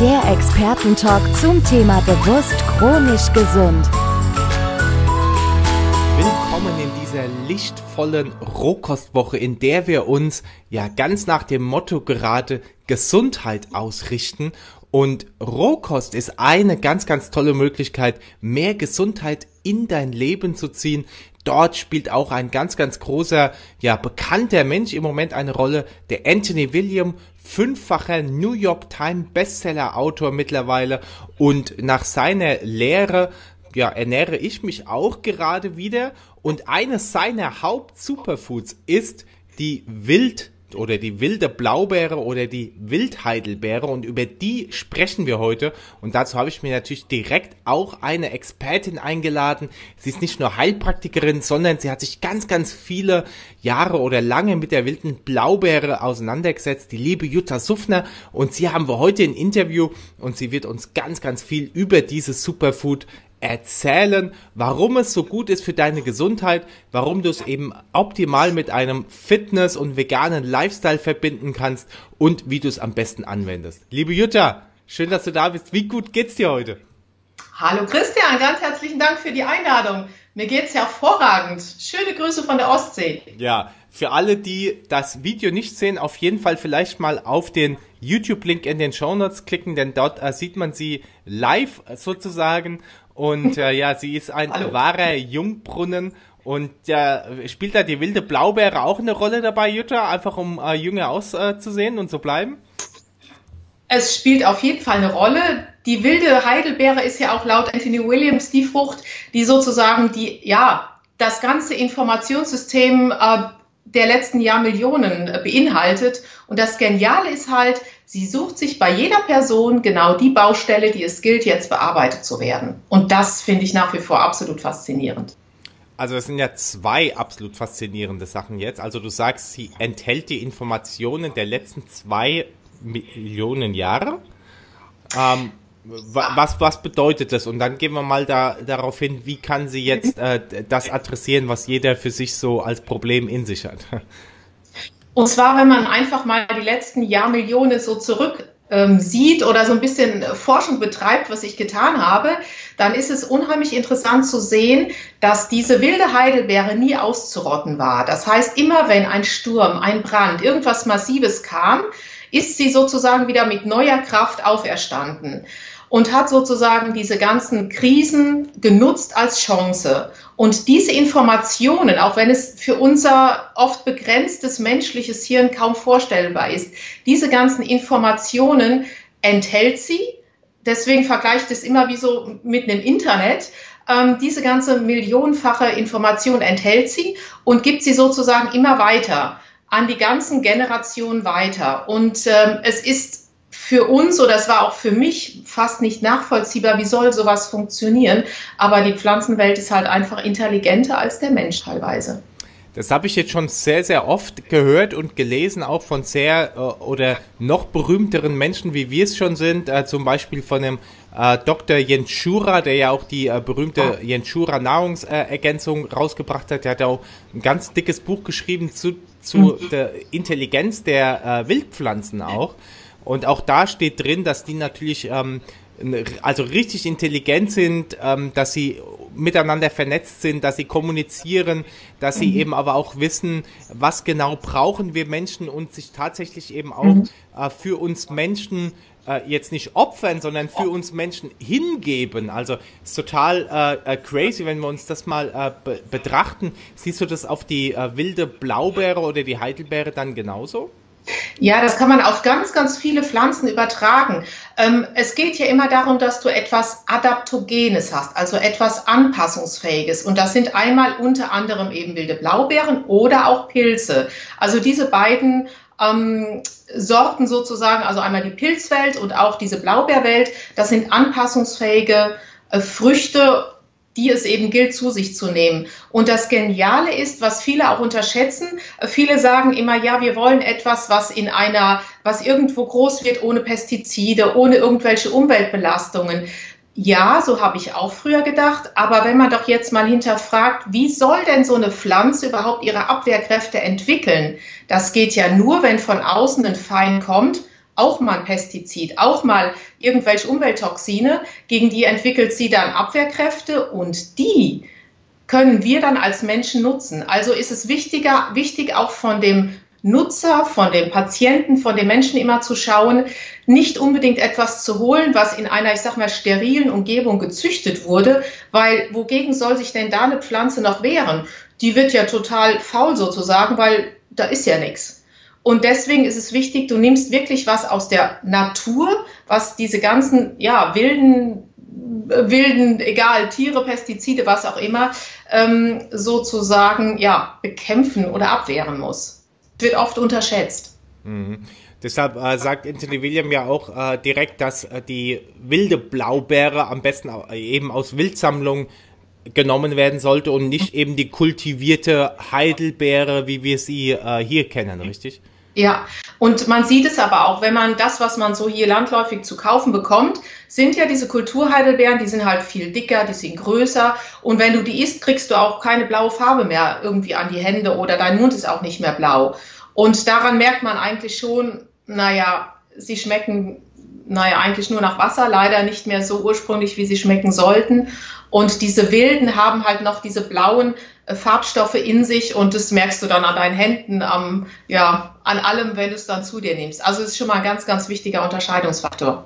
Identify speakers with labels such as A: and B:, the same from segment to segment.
A: Der Expertentalk zum Thema bewusst chronisch gesund.
B: Willkommen in dieser lichtvollen Rohkostwoche, in der wir uns ja ganz nach dem Motto gerade Gesundheit ausrichten. Und Rohkost ist eine ganz, ganz tolle Möglichkeit, mehr Gesundheit in dein Leben zu ziehen. Dort spielt auch ein ganz, ganz großer, ja, bekannter Mensch im Moment eine Rolle, der Anthony William, fünffacher New York Times Bestseller Autor mittlerweile. Und nach seiner Lehre ja, ernähre ich mich auch gerade wieder. Und eines seiner Haupt-Superfoods ist die Wild- oder die wilde Blaubeere oder die Wildheidelbeere und über die sprechen wir heute und dazu habe ich mir natürlich direkt auch eine Expertin eingeladen. Sie ist nicht nur Heilpraktikerin, sondern sie hat sich ganz, ganz viele Jahre oder lange mit der wilden Blaubeere auseinandergesetzt, die liebe Jutta Suffner und sie haben wir heute ein Interview und sie wird uns ganz, ganz viel über dieses Superfood erzählen, warum es so gut ist für deine Gesundheit, warum du es eben optimal mit einem Fitness- und veganen Lifestyle verbinden kannst und wie du es am besten anwendest. Liebe Jutta, schön, dass du da bist. Wie gut geht's dir heute?
C: Hallo Christian, ganz herzlichen Dank für die Einladung. Mir geht's hervorragend. Schöne Grüße von der Ostsee.
B: Ja, für alle, die das Video nicht sehen, auf jeden Fall vielleicht mal auf den YouTube-Link in den Show Notes klicken, denn dort äh, sieht man sie live sozusagen und äh, ja, sie ist ein Hallo. wahrer Jungbrunnen. Und ja, spielt da die wilde Blaubeere auch eine Rolle dabei, Jutta, einfach um äh, jünger auszusehen äh, und zu bleiben?
C: Es spielt auf jeden Fall eine Rolle. Die wilde Heidelbeere ist ja auch laut Anthony Williams die Frucht, die sozusagen die, ja, das ganze Informationssystem äh, der letzten Jahrmillionen äh, beinhaltet. Und das Geniale ist halt, Sie sucht sich bei jeder Person genau die Baustelle, die es gilt, jetzt bearbeitet zu werden. Und das finde ich nach wie vor absolut faszinierend.
B: Also es sind ja zwei absolut faszinierende Sachen jetzt. Also du sagst, sie enthält die Informationen der letzten zwei Millionen Jahre. Ähm, was, was bedeutet das? Und dann gehen wir mal da, darauf hin, wie kann sie jetzt äh, das adressieren, was jeder für sich so als Problem in sich hat.
C: Und zwar, wenn man einfach mal die letzten Jahrmillionen so zurück ähm, sieht oder so ein bisschen Forschung betreibt, was ich getan habe, dann ist es unheimlich interessant zu sehen, dass diese wilde Heidelbeere nie auszurotten war. Das heißt, immer wenn ein Sturm, ein Brand, irgendwas Massives kam, ist sie sozusagen wieder mit neuer Kraft auferstanden und hat sozusagen diese ganzen Krisen genutzt als Chance. Und diese Informationen, auch wenn es für unser oft begrenztes menschliches Hirn kaum vorstellbar ist, diese ganzen Informationen enthält sie. Deswegen vergleicht es immer wie so mit einem Internet. Ähm, diese ganze millionenfache Information enthält sie und gibt sie sozusagen immer weiter an die ganzen Generationen weiter. Und ähm, es ist für uns oder es war auch für mich fast nicht nachvollziehbar, wie soll sowas funktionieren. Aber die Pflanzenwelt ist halt einfach intelligenter als der Mensch teilweise.
B: Das habe ich jetzt schon sehr, sehr oft gehört und gelesen, auch von sehr äh, oder noch berühmteren Menschen, wie wir es schon sind, äh, zum Beispiel von dem äh, Dr. Jens Schura, der ja auch die äh, berühmte oh. Jens Schura Nahrungsergänzung rausgebracht hat. Der hat ja auch ein ganz dickes Buch geschrieben zu, zu mhm. der Intelligenz der Wildpflanzen auch. Und auch da steht drin, dass die natürlich ähm, also richtig intelligent sind, ähm, dass sie miteinander vernetzt sind, dass sie kommunizieren, dass sie mhm. eben aber auch wissen, was genau brauchen wir Menschen und sich tatsächlich eben auch mhm. äh, für uns Menschen äh, jetzt nicht opfern, sondern für uns Menschen hingeben. Also ist total äh, äh, crazy, wenn wir uns das mal äh, be betrachten. Siehst du das auf die wilde Blaubeere oder die Heidelbeere dann genauso?
C: Ja, das kann man auf ganz, ganz viele Pflanzen übertragen. Ähm, es geht ja immer darum, dass du etwas Adaptogenes hast, also etwas Anpassungsfähiges. Und das sind einmal unter anderem eben wilde Blaubeeren oder auch Pilze. Also diese beiden ähm, Sorten sozusagen, also einmal die Pilzwelt und auch diese Blaubeerwelt, das sind anpassungsfähige äh, Früchte die es eben gilt, zu sich zu nehmen. Und das Geniale ist, was viele auch unterschätzen, viele sagen immer, ja, wir wollen etwas, was in einer, was irgendwo groß wird, ohne Pestizide, ohne irgendwelche Umweltbelastungen. Ja, so habe ich auch früher gedacht, aber wenn man doch jetzt mal hinterfragt, wie soll denn so eine Pflanze überhaupt ihre Abwehrkräfte entwickeln? Das geht ja nur, wenn von außen ein Feind kommt auch mal ein Pestizid, auch mal irgendwelche Umwelttoxine, gegen die entwickelt sie dann Abwehrkräfte und die können wir dann als Menschen nutzen. Also ist es wichtiger, wichtig auch von dem Nutzer, von dem Patienten, von den Menschen immer zu schauen, nicht unbedingt etwas zu holen, was in einer, ich sag mal, sterilen Umgebung gezüchtet wurde, weil wogegen soll sich denn da eine Pflanze noch wehren? Die wird ja total faul sozusagen, weil da ist ja nichts. Und deswegen ist es wichtig, du nimmst wirklich was aus der Natur, was diese ganzen, ja, wilden, wilden, egal, Tiere, Pestizide, was auch immer, ähm, sozusagen, ja, bekämpfen oder abwehren muss. Wird oft unterschätzt.
B: Mhm. Deshalb äh, sagt Anthony William ja auch äh, direkt, dass äh, die wilde Blaubeere am besten eben aus Wildsammlung genommen werden sollte und nicht eben die kultivierte Heidelbeere, wie wir sie äh, hier kennen, richtig?
C: Ja, und man sieht es aber auch, wenn man das, was man so hier landläufig zu kaufen bekommt, sind ja diese Kulturheidelbeeren, die sind halt viel dicker, die sind größer und wenn du die isst, kriegst du auch keine blaue Farbe mehr irgendwie an die Hände oder dein Mund ist auch nicht mehr blau. Und daran merkt man eigentlich schon, naja, sie schmecken naja, eigentlich nur nach Wasser, leider nicht mehr so ursprünglich, wie sie schmecken sollten. Und diese Wilden haben halt noch diese blauen Farbstoffe in sich und das merkst du dann an deinen Händen, am, ja, an allem, wenn du es dann zu dir nimmst. Also es ist schon mal ein ganz, ganz wichtiger Unterscheidungsfaktor.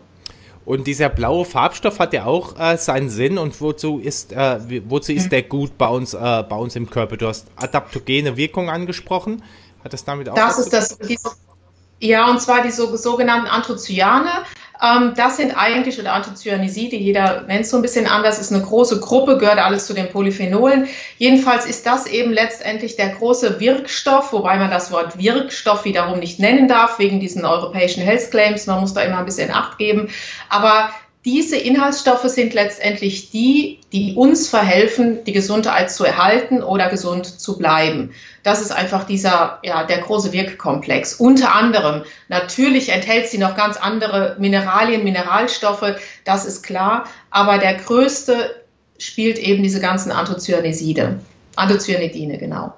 B: Und dieser blaue Farbstoff hat ja auch äh, seinen Sinn und wozu ist, äh, wozu ist der gut bei uns, äh, bei uns im Körper? Du hast adaptogene Wirkung angesprochen. Hat das damit auch
C: Das ist das, die, ja, und zwar die so, sogenannten Anthocyane. Ähm, das sind eigentlich, oder Anthocyaniside, jeder nennt es so ein bisschen anders, ist eine große Gruppe, gehört alles zu den Polyphenolen. Jedenfalls ist das eben letztendlich der große Wirkstoff, wobei man das Wort Wirkstoff wiederum nicht nennen darf, wegen diesen europäischen Health Claims. Man muss da immer ein bisschen Acht geben. Aber diese Inhaltsstoffe sind letztendlich die, die uns verhelfen, die Gesundheit zu erhalten oder gesund zu bleiben. Das ist einfach dieser, ja, der große Wirkkomplex. Unter anderem, natürlich enthält sie noch ganz andere Mineralien, Mineralstoffe, das ist klar, aber der größte spielt eben diese ganzen Anthocyaniside, Anthocyanidine, genau.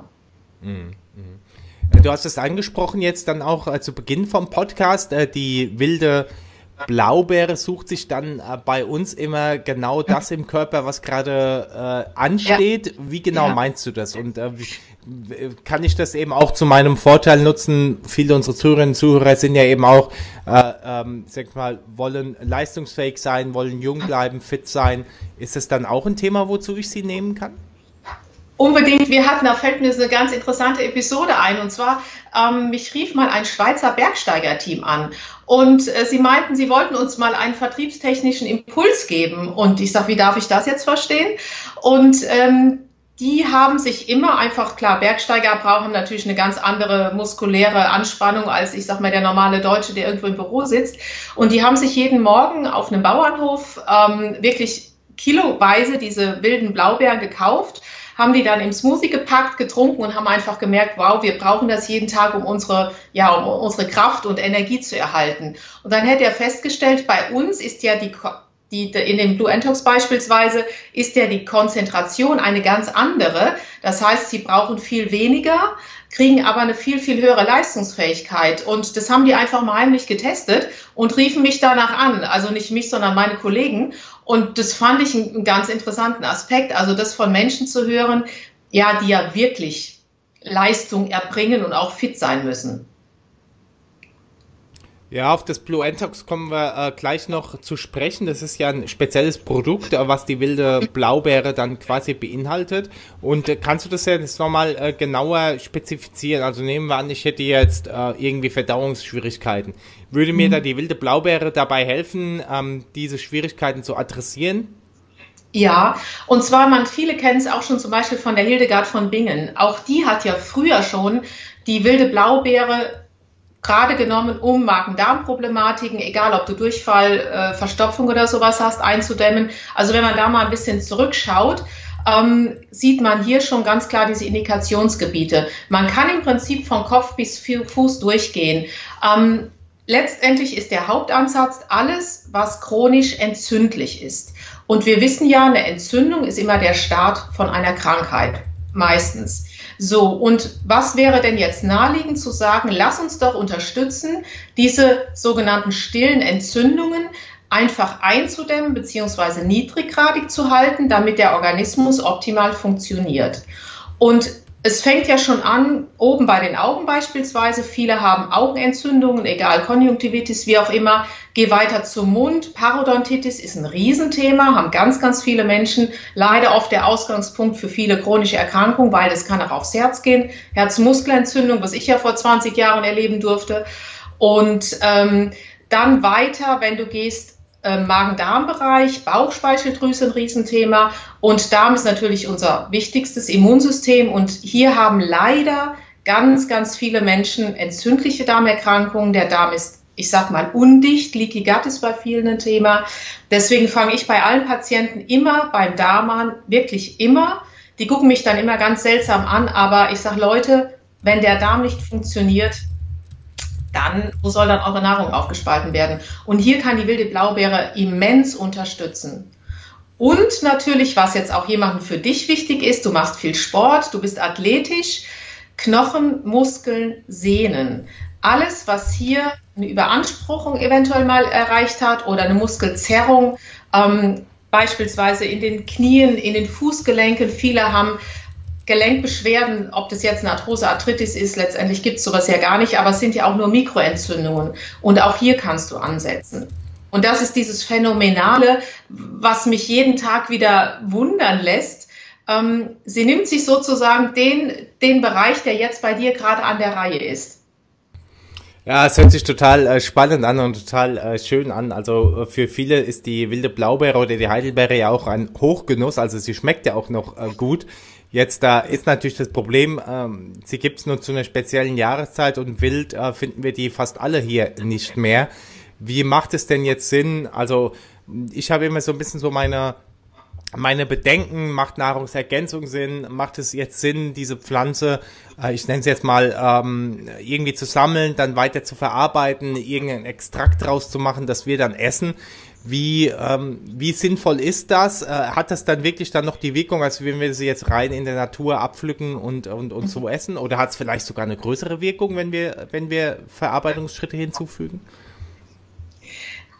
B: Mhm. mhm. Du hast es angesprochen jetzt dann auch äh, zu Beginn vom Podcast, äh, die wilde Blaubeere sucht sich dann äh, bei uns immer genau das im Körper, was gerade äh, ansteht. Ja. Wie genau ja. meinst du das? Und äh, wie, kann ich das eben auch zu meinem Vorteil nutzen? Viele unserer Zuhörerinnen und Zuhörer sind ja eben auch, äh, ähm, sag mal, wollen leistungsfähig sein, wollen jung bleiben, fit sein. Ist das dann auch ein Thema, wozu ich sie nehmen kann?
C: Unbedingt. Wir hatten, da fällt mir eine ganz interessante Episode ein. Und zwar, ähm, mich rief mal ein Schweizer Bergsteigerteam an. Und äh, sie meinten, sie wollten uns mal einen vertriebstechnischen Impuls geben. Und ich sage, wie darf ich das jetzt verstehen? Und ähm, die haben sich immer einfach, klar, Bergsteiger brauchen natürlich eine ganz andere muskuläre Anspannung als, ich sag mal, der normale Deutsche, der irgendwo im Büro sitzt. Und die haben sich jeden Morgen auf einem Bauernhof ähm, wirklich kiloweise diese wilden Blaubeeren gekauft haben die dann im Smoothie gepackt, getrunken und haben einfach gemerkt, wow, wir brauchen das jeden Tag, um unsere, ja, um unsere Kraft und Energie zu erhalten. Und dann hätte er festgestellt, bei uns ist ja die die, in dem Blue Antox beispielsweise ist ja die Konzentration eine ganz andere. Das heißt, sie brauchen viel weniger, kriegen aber eine viel, viel höhere Leistungsfähigkeit. Und das haben die einfach mal heimlich getestet und riefen mich danach an. Also nicht mich, sondern meine Kollegen. Und das fand ich einen ganz interessanten Aspekt. Also das von Menschen zu hören, ja, die ja wirklich Leistung erbringen und auch fit sein müssen.
B: Ja, auf das Blue Entox kommen wir äh, gleich noch zu sprechen. Das ist ja ein spezielles Produkt, äh, was die wilde Blaubeere dann quasi beinhaltet. Und äh, kannst du das jetzt nochmal äh, genauer spezifizieren? Also nehmen wir an, ich hätte jetzt äh, irgendwie Verdauungsschwierigkeiten. Würde mir mhm. da die wilde Blaubeere dabei helfen, ähm, diese Schwierigkeiten zu adressieren?
C: Ja, und zwar, man, viele kennen es auch schon zum Beispiel von der Hildegard von Bingen. Auch die hat ja früher schon die wilde Blaubeere gerade genommen, um Magen-Darm-Problematiken, egal ob du Durchfall, äh, Verstopfung oder sowas hast, einzudämmen. Also wenn man da mal ein bisschen zurückschaut, ähm, sieht man hier schon ganz klar diese Indikationsgebiete. Man kann im Prinzip von Kopf bis Fuß durchgehen. Ähm, letztendlich ist der Hauptansatz alles, was chronisch entzündlich ist. Und wir wissen ja, eine Entzündung ist immer der Start von einer Krankheit, meistens. So, und was wäre denn jetzt naheliegend zu sagen, lass uns doch unterstützen, diese sogenannten stillen Entzündungen einfach einzudämmen bzw. niedriggradig zu halten, damit der Organismus optimal funktioniert. Und es fängt ja schon an, oben bei den Augen beispielsweise. Viele haben Augenentzündungen, egal Konjunktivitis, wie auch immer. Geh weiter zum Mund. Parodontitis ist ein Riesenthema, haben ganz, ganz viele Menschen. Leider oft der Ausgangspunkt für viele chronische Erkrankungen, weil das kann auch aufs Herz gehen. Herzmuskelentzündung, was ich ja vor 20 Jahren erleben durfte. Und ähm, dann weiter, wenn du gehst äh, Magen-Darm-Bereich, Bauchspeicheldrüse ein Riesenthema und Darm ist natürlich unser wichtigstes Immunsystem und hier haben leider ganz, ganz viele Menschen entzündliche Darmerkrankungen. Der Darm ist, ich sag mal, undicht. Leaky Gut ist bei vielen ein Thema. Deswegen fange ich bei allen Patienten immer beim Darm an, wirklich immer. Die gucken mich dann immer ganz seltsam an, aber ich sage, Leute, wenn der Darm nicht funktioniert, dann, wo soll dann eure Nahrung aufgespalten werden? Und hier kann die wilde Blaubeere immens unterstützen. Und natürlich, was jetzt auch jemandem für dich wichtig ist, du machst viel Sport, du bist athletisch, Knochen, Muskeln, Sehnen. Alles, was hier eine Überanspruchung eventuell mal erreicht hat oder eine Muskelzerrung, ähm, beispielsweise in den Knien, in den Fußgelenken. Viele haben Gelenkbeschwerden, ob das jetzt eine Arthrose, Arthritis ist, letztendlich gibt es sowas ja gar nicht, aber es sind ja auch nur Mikroentzündungen. Und auch hier kannst du ansetzen. Und das ist dieses Phänomenale, was mich jeden Tag wieder wundern lässt. Ähm, sie nimmt sich sozusagen den, den Bereich, der jetzt bei dir gerade an der Reihe ist.
B: Ja, es hört sich total äh, spannend an und total äh, schön an. Also äh, für viele ist die wilde Blaubeere oder die Heidelbeere ja auch ein Hochgenuss. Also sie schmeckt ja auch noch äh, gut. Jetzt da ist natürlich das Problem, ähm, sie gibt es nur zu einer speziellen Jahreszeit und wild äh, finden wir die fast alle hier nicht mehr. Wie macht es denn jetzt Sinn? Also ich habe immer so ein bisschen so meine meine Bedenken, macht Nahrungsergänzung Sinn, macht es jetzt Sinn, diese Pflanze, äh, ich nenne es jetzt mal, ähm, irgendwie zu sammeln, dann weiter zu verarbeiten, irgendeinen Extrakt draus zu machen, das wir dann essen. Wie, ähm, wie sinnvoll ist das? Äh, hat das dann wirklich dann noch die Wirkung, als wenn wir sie jetzt rein in der Natur abpflücken und, und, und so essen? Oder hat es vielleicht sogar eine größere Wirkung, wenn wir, wenn wir Verarbeitungsschritte hinzufügen?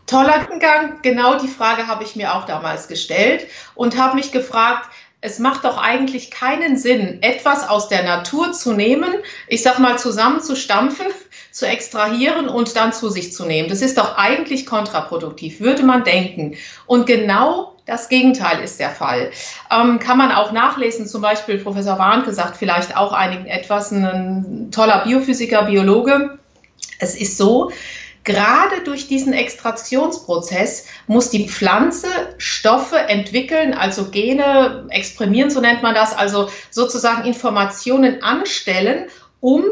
C: Toller Gedankengang, genau die Frage habe ich mir auch damals gestellt und habe mich gefragt, es macht doch eigentlich keinen Sinn, etwas aus der Natur zu nehmen, ich sag mal zusammenzustampfen, zu extrahieren und dann zu sich zu nehmen. Das ist doch eigentlich kontraproduktiv, würde man denken. Und genau das Gegenteil ist der Fall. Ähm, kann man auch nachlesen, zum Beispiel Professor Warnke sagt vielleicht auch einigen etwas, ein toller Biophysiker, Biologe. Es ist so, Gerade durch diesen Extraktionsprozess muss die Pflanze Stoffe entwickeln, also Gene exprimieren, so nennt man das, also sozusagen Informationen anstellen, um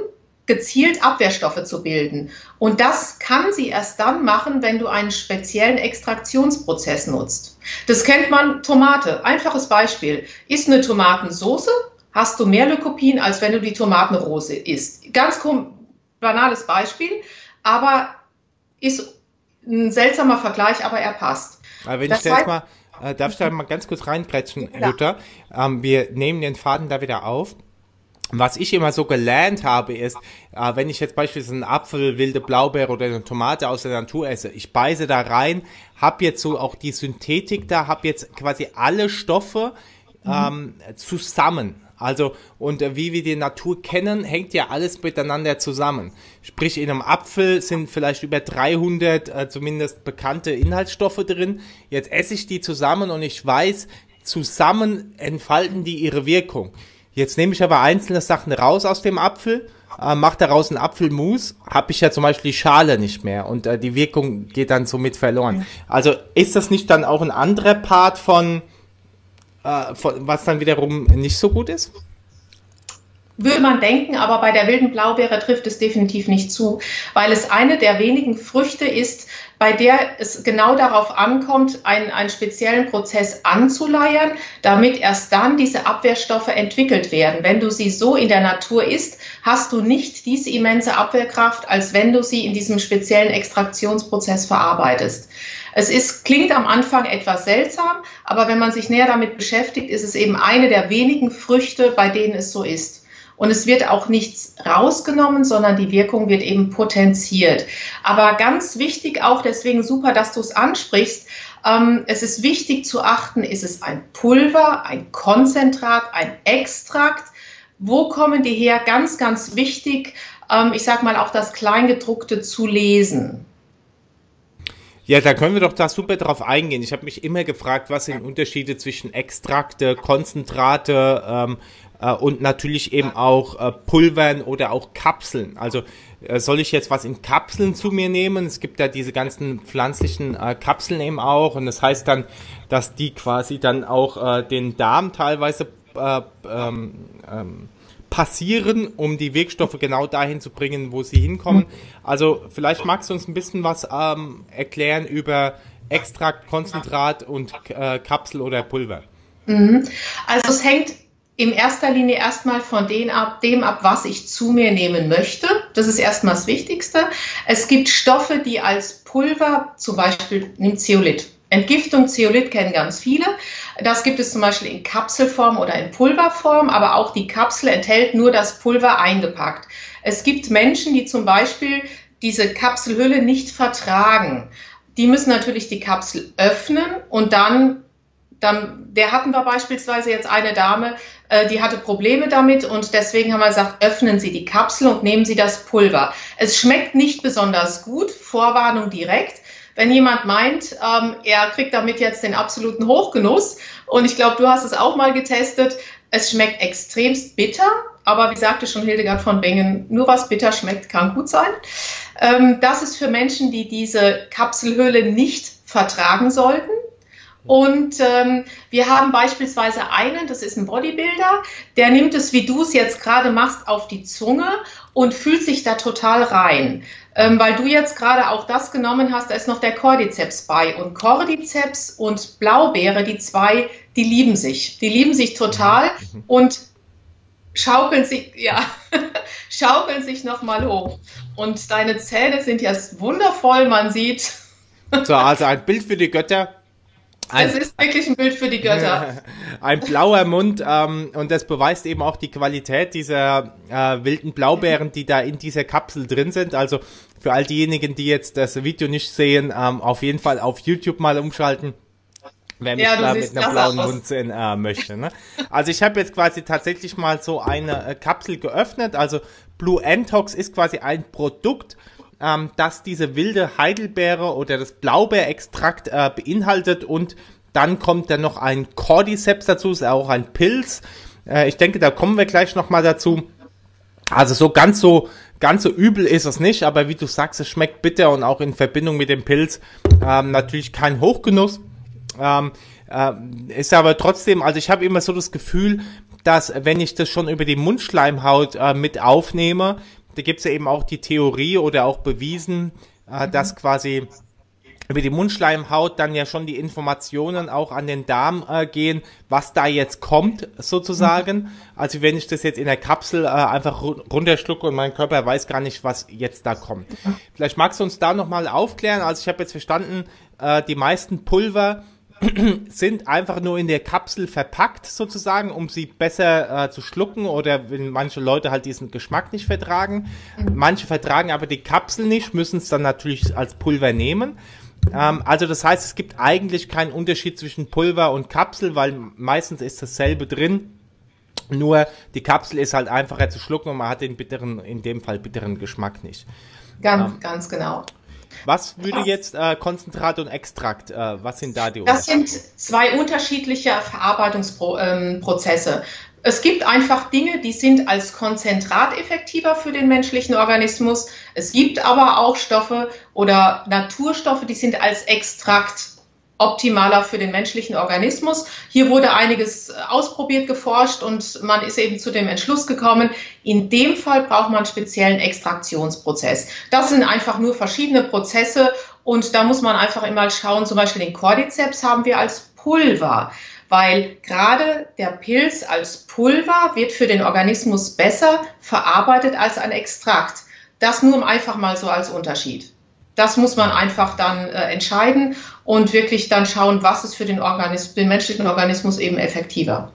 C: gezielt Abwehrstoffe zu bilden. Und das kann sie erst dann machen, wenn du einen speziellen Extraktionsprozess nutzt. Das kennt man Tomate. Einfaches Beispiel. Ist eine Tomatensauce, hast du mehr Leukopen, als wenn du die Tomatenrose isst. Ganz banales Beispiel, aber ist ein seltsamer Vergleich, aber er passt.
B: Aber wenn das ich jetzt mal, äh, darf ich da mal ganz kurz reingrätschen, Jutta? Ähm, wir nehmen den Faden da wieder auf. Was ich immer so gelernt habe, ist, äh, wenn ich jetzt beispielsweise einen Apfel, wilde Blaubeere oder eine Tomate aus der Natur esse, ich beiße da rein, habe jetzt so auch die Synthetik da, habe jetzt quasi alle Stoffe ähm, zusammen. Also, und äh, wie wir die Natur kennen, hängt ja alles miteinander zusammen. Sprich, in einem Apfel sind vielleicht über 300 äh, zumindest bekannte Inhaltsstoffe drin. Jetzt esse ich die zusammen und ich weiß, zusammen entfalten die ihre Wirkung. Jetzt nehme ich aber einzelne Sachen raus aus dem Apfel, äh, mache daraus einen Apfelmus, habe ich ja zum Beispiel die Schale nicht mehr und äh, die Wirkung geht dann somit verloren. Also ist das nicht dann auch ein anderer Part von, äh, von was dann wiederum nicht so gut ist?
C: Würde man denken, aber bei der wilden Blaubeere trifft es definitiv nicht zu, weil es eine der wenigen Früchte ist, bei der es genau darauf ankommt, einen, einen speziellen Prozess anzuleiern, damit erst dann diese Abwehrstoffe entwickelt werden. Wenn du sie so in der Natur isst, hast du nicht diese immense Abwehrkraft, als wenn du sie in diesem speziellen Extraktionsprozess verarbeitest. Es ist, klingt am Anfang etwas seltsam, aber wenn man sich näher damit beschäftigt, ist es eben eine der wenigen Früchte, bei denen es so ist. Und es wird auch nichts rausgenommen, sondern die Wirkung wird eben potenziert. Aber ganz wichtig auch, deswegen super, dass du es ansprichst, ähm, es ist wichtig zu achten, ist es ein Pulver, ein Konzentrat, ein Extrakt? Wo kommen die her? Ganz, ganz wichtig, ähm, ich sage mal auch das Kleingedruckte zu lesen.
B: Ja, da können wir doch da super drauf eingehen. Ich habe mich immer gefragt, was sind Unterschiede zwischen Extrakte, Konzentrate, ähm, äh, und natürlich eben auch äh, Pulvern oder auch Kapseln. Also äh, soll ich jetzt was in Kapseln zu mir nehmen? Es gibt ja diese ganzen pflanzlichen äh, Kapseln eben auch und das heißt dann, dass die quasi dann auch äh, den Darm teilweise äh, ähm, ähm, passieren, um die Wirkstoffe genau dahin zu bringen, wo sie hinkommen. Also vielleicht magst du uns ein bisschen was ähm, erklären über Extrakt, Konzentrat und äh, Kapsel oder Pulver.
C: Mhm. Also es hängt in erster Linie erstmal von dem ab, dem ab, was ich zu mir nehmen möchte. Das ist erstmal das Wichtigste. Es gibt Stoffe, die als Pulver, zum Beispiel nimmt Zeolit. Entgiftung, Zeolit kennen ganz viele. Das gibt es zum Beispiel in Kapselform oder in Pulverform, aber auch die Kapsel enthält nur das Pulver eingepackt. Es gibt Menschen, die zum Beispiel diese Kapselhülle nicht vertragen. Die müssen natürlich die Kapsel öffnen und dann dann, der hatten wir beispielsweise jetzt eine Dame, äh, die hatte Probleme damit und deswegen haben wir gesagt, öffnen Sie die Kapsel und nehmen Sie das Pulver. Es schmeckt nicht besonders gut, Vorwarnung direkt. Wenn jemand meint, ähm, er kriegt damit jetzt den absoluten Hochgenuss, und ich glaube, du hast es auch mal getestet, es schmeckt extremst bitter, aber wie sagte schon Hildegard von Bingen, nur was bitter schmeckt, kann gut sein. Ähm, das ist für Menschen, die diese Kapselhülle nicht vertragen sollten. Und ähm, wir haben beispielsweise einen, das ist ein Bodybuilder, der nimmt es, wie du es jetzt gerade machst, auf die Zunge und fühlt sich da total rein. Ähm, weil du jetzt gerade auch das genommen hast, da ist noch der Cordyceps bei. Und Cordyceps und Blaubeere, die zwei, die lieben sich. Die lieben sich total und schaukeln sich, ja, schaukeln sich nochmal hoch. Und deine Zähne sind jetzt wundervoll, man sieht.
B: So, also ein Bild für die Götter.
C: Ein, es ist wirklich ein Bild für die Götter.
B: Ein blauer Mund ähm, und das beweist eben auch die Qualität dieser äh, wilden Blaubeeren, die da in dieser Kapsel drin sind. Also für all diejenigen, die jetzt das Video nicht sehen, ähm, auf jeden Fall auf YouTube mal umschalten. Wer mich ja, da mit einem blauen aus. Mund sehen äh, möchte. Ne? Also ich habe jetzt quasi tatsächlich mal so eine äh, Kapsel geöffnet. Also Blue Entox ist quasi ein Produkt, ähm, das diese wilde Heidelbeere oder das Blaubeerextrakt äh, beinhaltet und dann kommt dann noch ein Cordyceps dazu, ist auch ein Pilz. Äh, ich denke, da kommen wir gleich nochmal dazu. Also so ganz so ganz so übel ist es nicht, aber wie du sagst, es schmeckt bitter und auch in Verbindung mit dem Pilz ähm, natürlich kein Hochgenuss. Ähm, äh, ist aber trotzdem, also ich habe immer so das Gefühl, dass wenn ich das schon über die Mundschleimhaut äh, mit aufnehme, da gibt's ja eben auch die Theorie oder auch bewiesen, äh, mhm. dass quasi über die Mundschleimhaut dann ja schon die Informationen auch an den Darm äh, gehen, was da jetzt kommt, sozusagen. Mhm. Also wenn ich das jetzt in der Kapsel äh, einfach runterschlucke und mein Körper weiß gar nicht, was jetzt da kommt. Vielleicht magst du uns da nochmal aufklären. Also ich habe jetzt verstanden, äh, die meisten Pulver sind einfach nur in der Kapsel verpackt sozusagen, um sie besser äh, zu schlucken oder wenn manche Leute halt diesen Geschmack nicht vertragen. Mhm. Manche vertragen aber die Kapsel nicht, müssen es dann natürlich als Pulver nehmen. Ähm, also das heißt, es gibt eigentlich keinen Unterschied zwischen Pulver und Kapsel, weil meistens ist dasselbe drin. Nur die Kapsel ist halt einfacher zu schlucken und man hat den bitteren, in dem Fall bitteren Geschmack nicht.
C: Ganz, ähm, ganz genau.
B: Was würde jetzt äh, Konzentrat und Extrakt, äh, was sind da die
C: Das sind zwei unterschiedliche Verarbeitungsprozesse. Ähm, es gibt einfach Dinge, die sind als Konzentrat effektiver für den menschlichen Organismus. Es gibt aber auch Stoffe oder Naturstoffe, die sind als Extrakt optimaler für den menschlichen Organismus. Hier wurde einiges ausprobiert, geforscht und man ist eben zu dem Entschluss gekommen, in dem Fall braucht man einen speziellen Extraktionsprozess. Das sind einfach nur verschiedene Prozesse und da muss man einfach immer schauen, zum Beispiel den Cordyceps haben wir als Pulver weil gerade der Pilz als Pulver wird für den Organismus besser verarbeitet als ein Extrakt. Das nur einfach mal so als Unterschied. Das muss man einfach dann äh, entscheiden und wirklich dann schauen, was ist für den, Organismus, den menschlichen Organismus eben effektiver.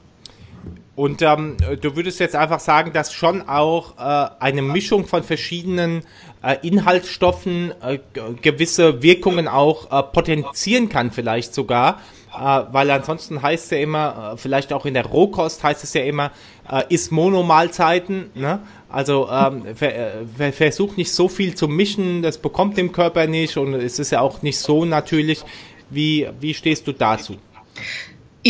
B: Und ähm, du würdest jetzt einfach sagen, dass schon auch äh, eine Mischung von verschiedenen äh, Inhaltsstoffen äh, gewisse Wirkungen auch äh, potenzieren kann, vielleicht sogar weil ansonsten heißt es ja immer, äh, vielleicht auch in der Rohkost heißt es ja immer, äh, isst Monomahlzeiten, ne? Also ähm, ver, ver, versucht nicht so viel zu mischen, das bekommt dem Körper nicht und es ist ja auch nicht so natürlich. Wie, wie stehst du dazu?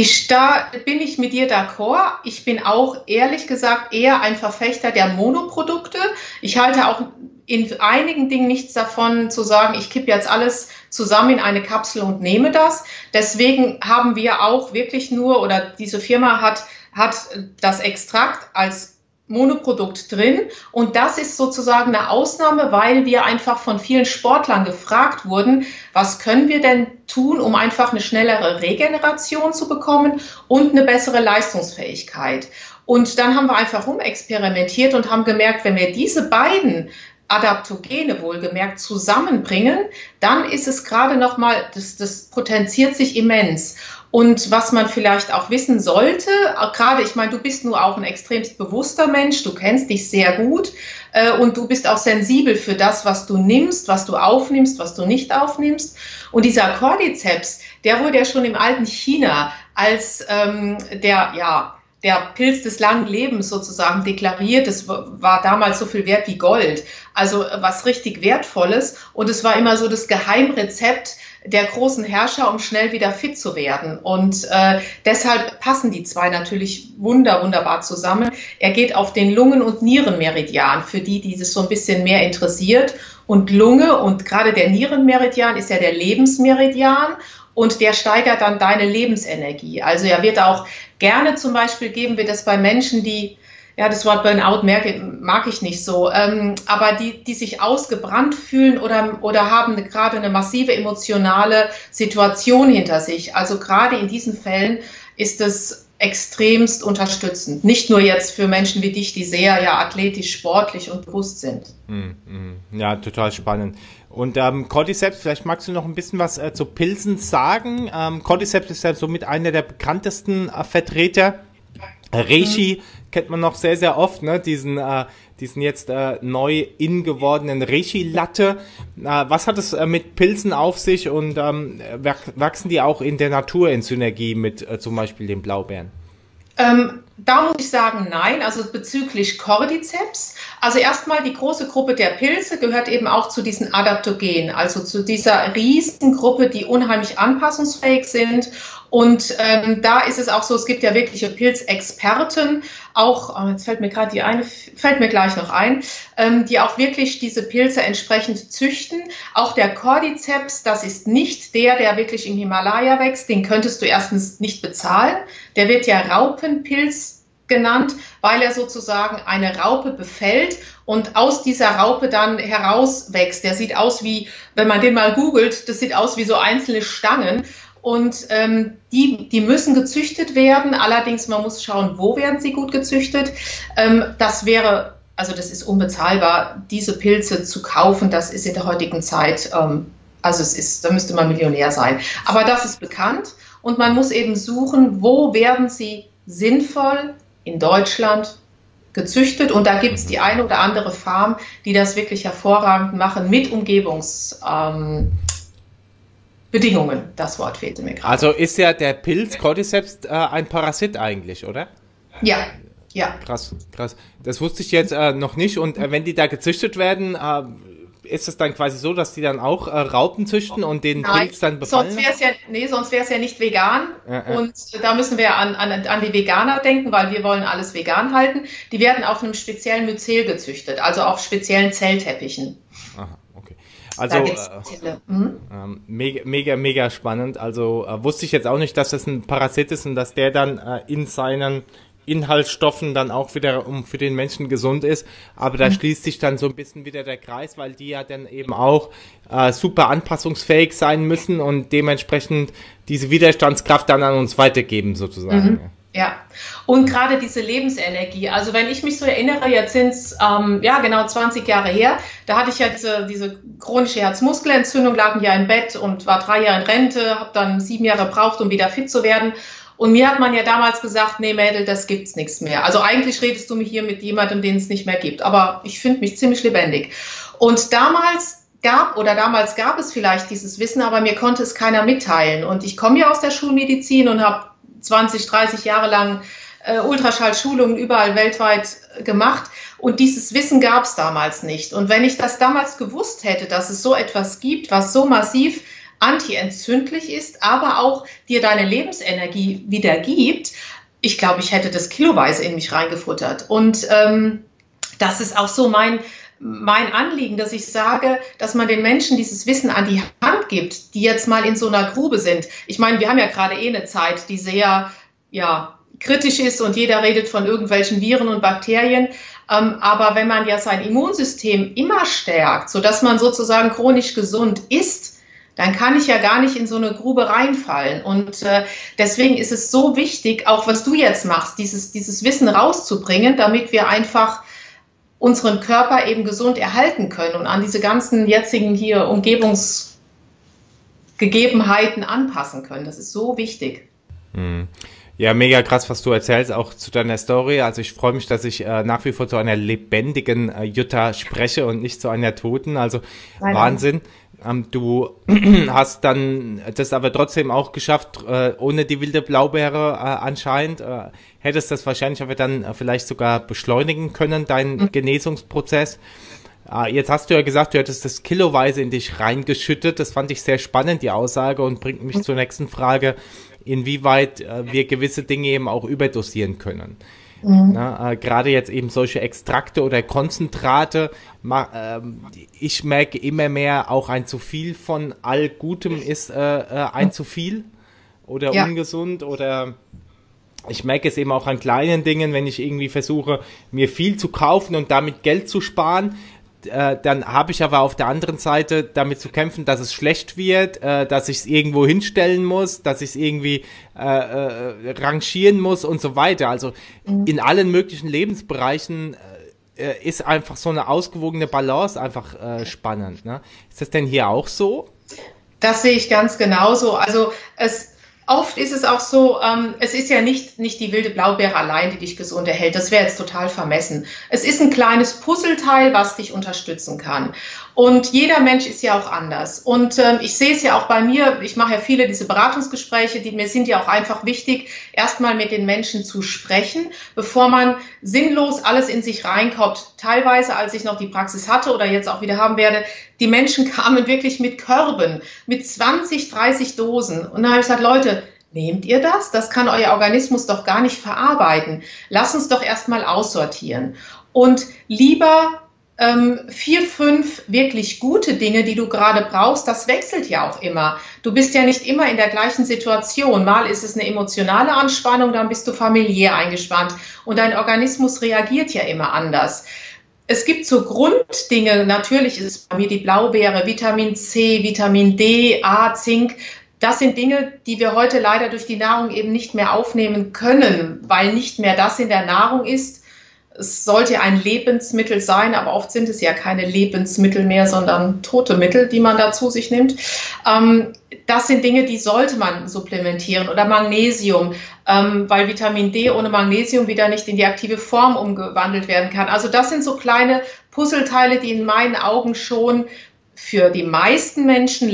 C: Ich, da bin ich mit dir d'accord. Ich bin auch ehrlich gesagt eher ein Verfechter der Monoprodukte. Ich halte auch in einigen Dingen nichts davon zu sagen, ich kippe jetzt alles zusammen in eine Kapsel und nehme das. Deswegen haben wir auch wirklich nur, oder diese Firma hat, hat das Extrakt als Monoprodukt drin. Und das ist sozusagen eine Ausnahme, weil wir einfach von vielen Sportlern gefragt wurden, was können wir denn tun, um einfach eine schnellere Regeneration zu bekommen und eine bessere Leistungsfähigkeit. Und dann haben wir einfach rumexperimentiert und haben gemerkt, wenn wir diese beiden Adaptogene wohlgemerkt zusammenbringen, dann ist es gerade nochmal, das, das potenziert sich immens. Und was man vielleicht auch wissen sollte, gerade, ich meine, du bist nur auch ein extremst bewusster Mensch, du kennst dich sehr gut äh, und du bist auch sensibel für das, was du nimmst, was du aufnimmst, was du nicht aufnimmst. Und dieser Cordyceps, der wurde ja schon im alten China als ähm, der, ja, der Pilz des langen Lebens sozusagen deklariert. Es war damals so viel wert wie Gold. Also äh, was richtig Wertvolles. Und es war immer so das Geheimrezept der großen Herrscher, um schnell wieder fit zu werden. Und äh, deshalb passen die zwei natürlich wunder, wunderbar zusammen. Er geht auf den Lungen- und Nierenmeridian, für die, die es so ein bisschen mehr interessiert. Und Lunge und gerade der Nierenmeridian ist ja der Lebensmeridian und der steigert dann deine Lebensenergie. Also er wird auch gerne zum Beispiel geben wir das bei Menschen, die ja, das Wort Burnout merke, mag ich nicht so, ähm, aber die, die sich ausgebrannt fühlen oder, oder haben gerade eine massive emotionale Situation hinter sich. Also gerade in diesen Fällen ist es extremst unterstützend. Nicht nur jetzt für Menschen wie dich, die sehr ja athletisch, sportlich und bewusst sind. Hm,
B: hm. Ja, total spannend. Und ähm, Cordyceps, vielleicht magst du noch ein bisschen was äh, zu Pilzen sagen. Ähm, Cordyceps ist ja somit einer der bekanntesten äh, Vertreter. Reishi mhm. kennt man noch sehr, sehr oft, ne? diesen, äh, diesen jetzt äh, neu in gewordenen Reishi-Latte. Äh, was hat es äh, mit Pilzen auf sich und ähm, wachsen die auch in der Natur in Synergie mit äh, zum Beispiel den Blaubeeren?
C: Ähm, da muss ich sagen, nein. Also bezüglich Cordyceps. Also erstmal die große Gruppe der Pilze gehört eben auch zu diesen Adaptogenen, also zu dieser Riesengruppe, die unheimlich anpassungsfähig sind und ähm, da ist es auch so, es gibt ja wirkliche Pilzexperten, auch, oh, jetzt fällt mir gerade die eine, fällt mir gleich noch ein, ähm, die auch wirklich diese Pilze entsprechend züchten. Auch der Cordyceps, das ist nicht der, der wirklich im Himalaya wächst, den könntest du erstens nicht bezahlen. Der wird ja Raupenpilz genannt, weil er sozusagen eine Raupe befällt und aus dieser Raupe dann herauswächst. Der sieht aus wie, wenn man den mal googelt, das sieht aus wie so einzelne Stangen. Und ähm, die, die müssen gezüchtet werden. Allerdings, man muss schauen, wo werden sie gut gezüchtet. Ähm, das wäre, also das ist unbezahlbar, diese Pilze zu kaufen. Das ist in der heutigen Zeit, ähm, also es ist, da müsste man Millionär sein. Aber das ist bekannt. Und man muss eben suchen, wo werden sie sinnvoll in Deutschland gezüchtet. Und da gibt es die eine oder andere Farm, die das wirklich hervorragend machen mit Umgebungsbedingungen. Ähm, das Wort fehlte mir gerade.
B: Also ist ja der Pilz Cordyceps äh, ein Parasit eigentlich, oder?
C: Ja, ja.
B: Krass, krass. Das wusste ich jetzt äh, noch nicht. Und äh, wenn die da gezüchtet werden, äh, ist es dann quasi so, dass die dann auch äh, Raupen züchten und den Pilz dann befallen?
C: Sonst wäre es ja, nee, sonst wäre es ja nicht vegan. Ja, ja. Und da müssen wir an, an, an die Veganer denken, weil wir wollen alles vegan halten. Die werden auf einem speziellen Myzel gezüchtet, also auf speziellen Zellteppichen.
B: Aha, okay. Also äh, mhm. äh, mega, mega, mega spannend. Also äh, wusste ich jetzt auch nicht, dass das ein Parasit ist und dass der dann äh, in seinen Inhaltsstoffen dann auch wieder um für den Menschen gesund ist. Aber da mhm. schließt sich dann so ein bisschen wieder der Kreis, weil die ja dann eben auch äh, super anpassungsfähig sein müssen und dementsprechend diese Widerstandskraft dann an uns weitergeben sozusagen.
C: Mhm. Ja, und gerade diese Lebensenergie. Also wenn ich mich so erinnere, jetzt sind es ähm, ja genau 20 Jahre her, da hatte ich ja diese, diese chronische Herzmuskelentzündung, lag ein Jahr im Bett und war drei Jahre in Rente, habe dann sieben Jahre gebraucht, um wieder fit zu werden. Und mir hat man ja damals gesagt, nee Mädel, das gibt's nichts mehr. Also eigentlich redest du mich hier mit jemandem, den es nicht mehr gibt. Aber ich finde mich ziemlich lebendig. Und damals gab oder damals gab es vielleicht dieses Wissen, aber mir konnte es keiner mitteilen. Und ich komme ja aus der Schulmedizin und habe 20, 30 Jahre lang äh, Ultraschallschulungen überall weltweit gemacht. Und dieses Wissen gab es damals nicht. Und wenn ich das damals gewusst hätte, dass es so etwas gibt, was so massiv antientzündlich ist, aber auch dir deine Lebensenergie wieder gibt, ich glaube, ich hätte das kiloweise in mich reingefuttert. Und ähm, das ist auch so mein, mein Anliegen, dass ich sage, dass man den Menschen dieses Wissen an die Hand gibt, die jetzt mal in so einer Grube sind. Ich meine, wir haben ja gerade eh eine Zeit, die sehr, ja, kritisch ist und jeder redet von irgendwelchen Viren und Bakterien. Ähm, aber wenn man ja sein Immunsystem immer stärkt, sodass man sozusagen chronisch gesund ist, dann kann ich ja gar nicht in so eine Grube reinfallen. Und äh, deswegen ist es so wichtig, auch was du jetzt machst, dieses, dieses Wissen rauszubringen, damit wir einfach unseren Körper eben gesund erhalten können und an diese ganzen jetzigen hier Umgebungsgegebenheiten anpassen können. Das ist so wichtig.
B: Mhm. Ja, mega krass, was du erzählst, auch zu deiner Story. Also ich freue mich, dass ich äh, nach wie vor zu einer lebendigen äh, Jutta spreche und nicht zu einer toten. Also Nein, Wahnsinn. Du hast dann das aber trotzdem auch geschafft, äh, ohne die wilde Blaubeere äh, anscheinend. Äh, hättest das wahrscheinlich aber dann vielleicht sogar beschleunigen können, deinen mhm. Genesungsprozess. Jetzt hast du ja gesagt, du hättest das kiloweise in dich reingeschüttet. Das fand ich sehr spannend, die Aussage, und bringt mich mhm. zur nächsten Frage, inwieweit wir gewisse Dinge eben auch überdosieren können. Mhm. Na, äh, Gerade jetzt eben solche Extrakte oder Konzentrate. äh, ich merke immer mehr, auch ein zu viel von all Gutem ist äh, äh, ein zu viel oder ja. ungesund oder ich merke es eben auch an kleinen Dingen, wenn ich irgendwie versuche, mir viel zu kaufen und damit Geld zu sparen, äh, dann habe ich aber auf der anderen Seite damit zu kämpfen, dass es schlecht wird, äh, dass ich es irgendwo hinstellen muss, dass ich es irgendwie äh, äh, rangieren muss und so weiter. Also mhm. in allen möglichen Lebensbereichen äh, ist einfach so eine ausgewogene Balance einfach äh, spannend. Ne? Ist das denn hier auch so?
C: Das sehe ich ganz genauso. Also es oft ist es auch so, ähm, es ist ja nicht, nicht die wilde Blaubeere allein, die dich gesund erhält. Das wäre jetzt total vermessen. Es ist ein kleines Puzzleteil, was dich unterstützen kann. Und jeder Mensch ist ja auch anders. Und ähm, ich sehe es ja auch bei mir, ich mache ja viele diese Beratungsgespräche, die mir sind ja auch einfach wichtig, erstmal mit den Menschen zu sprechen, bevor man sinnlos alles in sich reinkauft. Teilweise, als ich noch die Praxis hatte oder jetzt auch wieder haben werde, die Menschen kamen wirklich mit Körben, mit 20, 30 Dosen. Und dann habe ich gesagt, Leute, Nehmt ihr das? Das kann euer Organismus doch gar nicht verarbeiten. Lass uns doch erstmal aussortieren. Und lieber ähm, vier, fünf wirklich gute Dinge, die du gerade brauchst, das wechselt ja auch immer. Du bist ja nicht immer in der gleichen Situation. Mal ist es eine emotionale Anspannung, dann bist du familiär eingespannt und dein Organismus reagiert ja immer anders. Es gibt so Grunddinge, natürlich ist es bei mir die Blaubeere, Vitamin C, Vitamin D, A, Zink. Das sind Dinge, die wir heute leider durch die Nahrung eben nicht mehr aufnehmen können, weil nicht mehr das in der Nahrung ist, es sollte ein Lebensmittel sein, aber oft sind es ja keine Lebensmittel mehr, sondern tote Mittel, die man da zu sich nimmt. Ähm, das sind Dinge, die sollte man supplementieren. Oder Magnesium, ähm, weil Vitamin D ohne Magnesium wieder nicht in die aktive Form umgewandelt werden kann. Also das sind so kleine Puzzleteile, die in meinen Augen schon für die meisten Menschen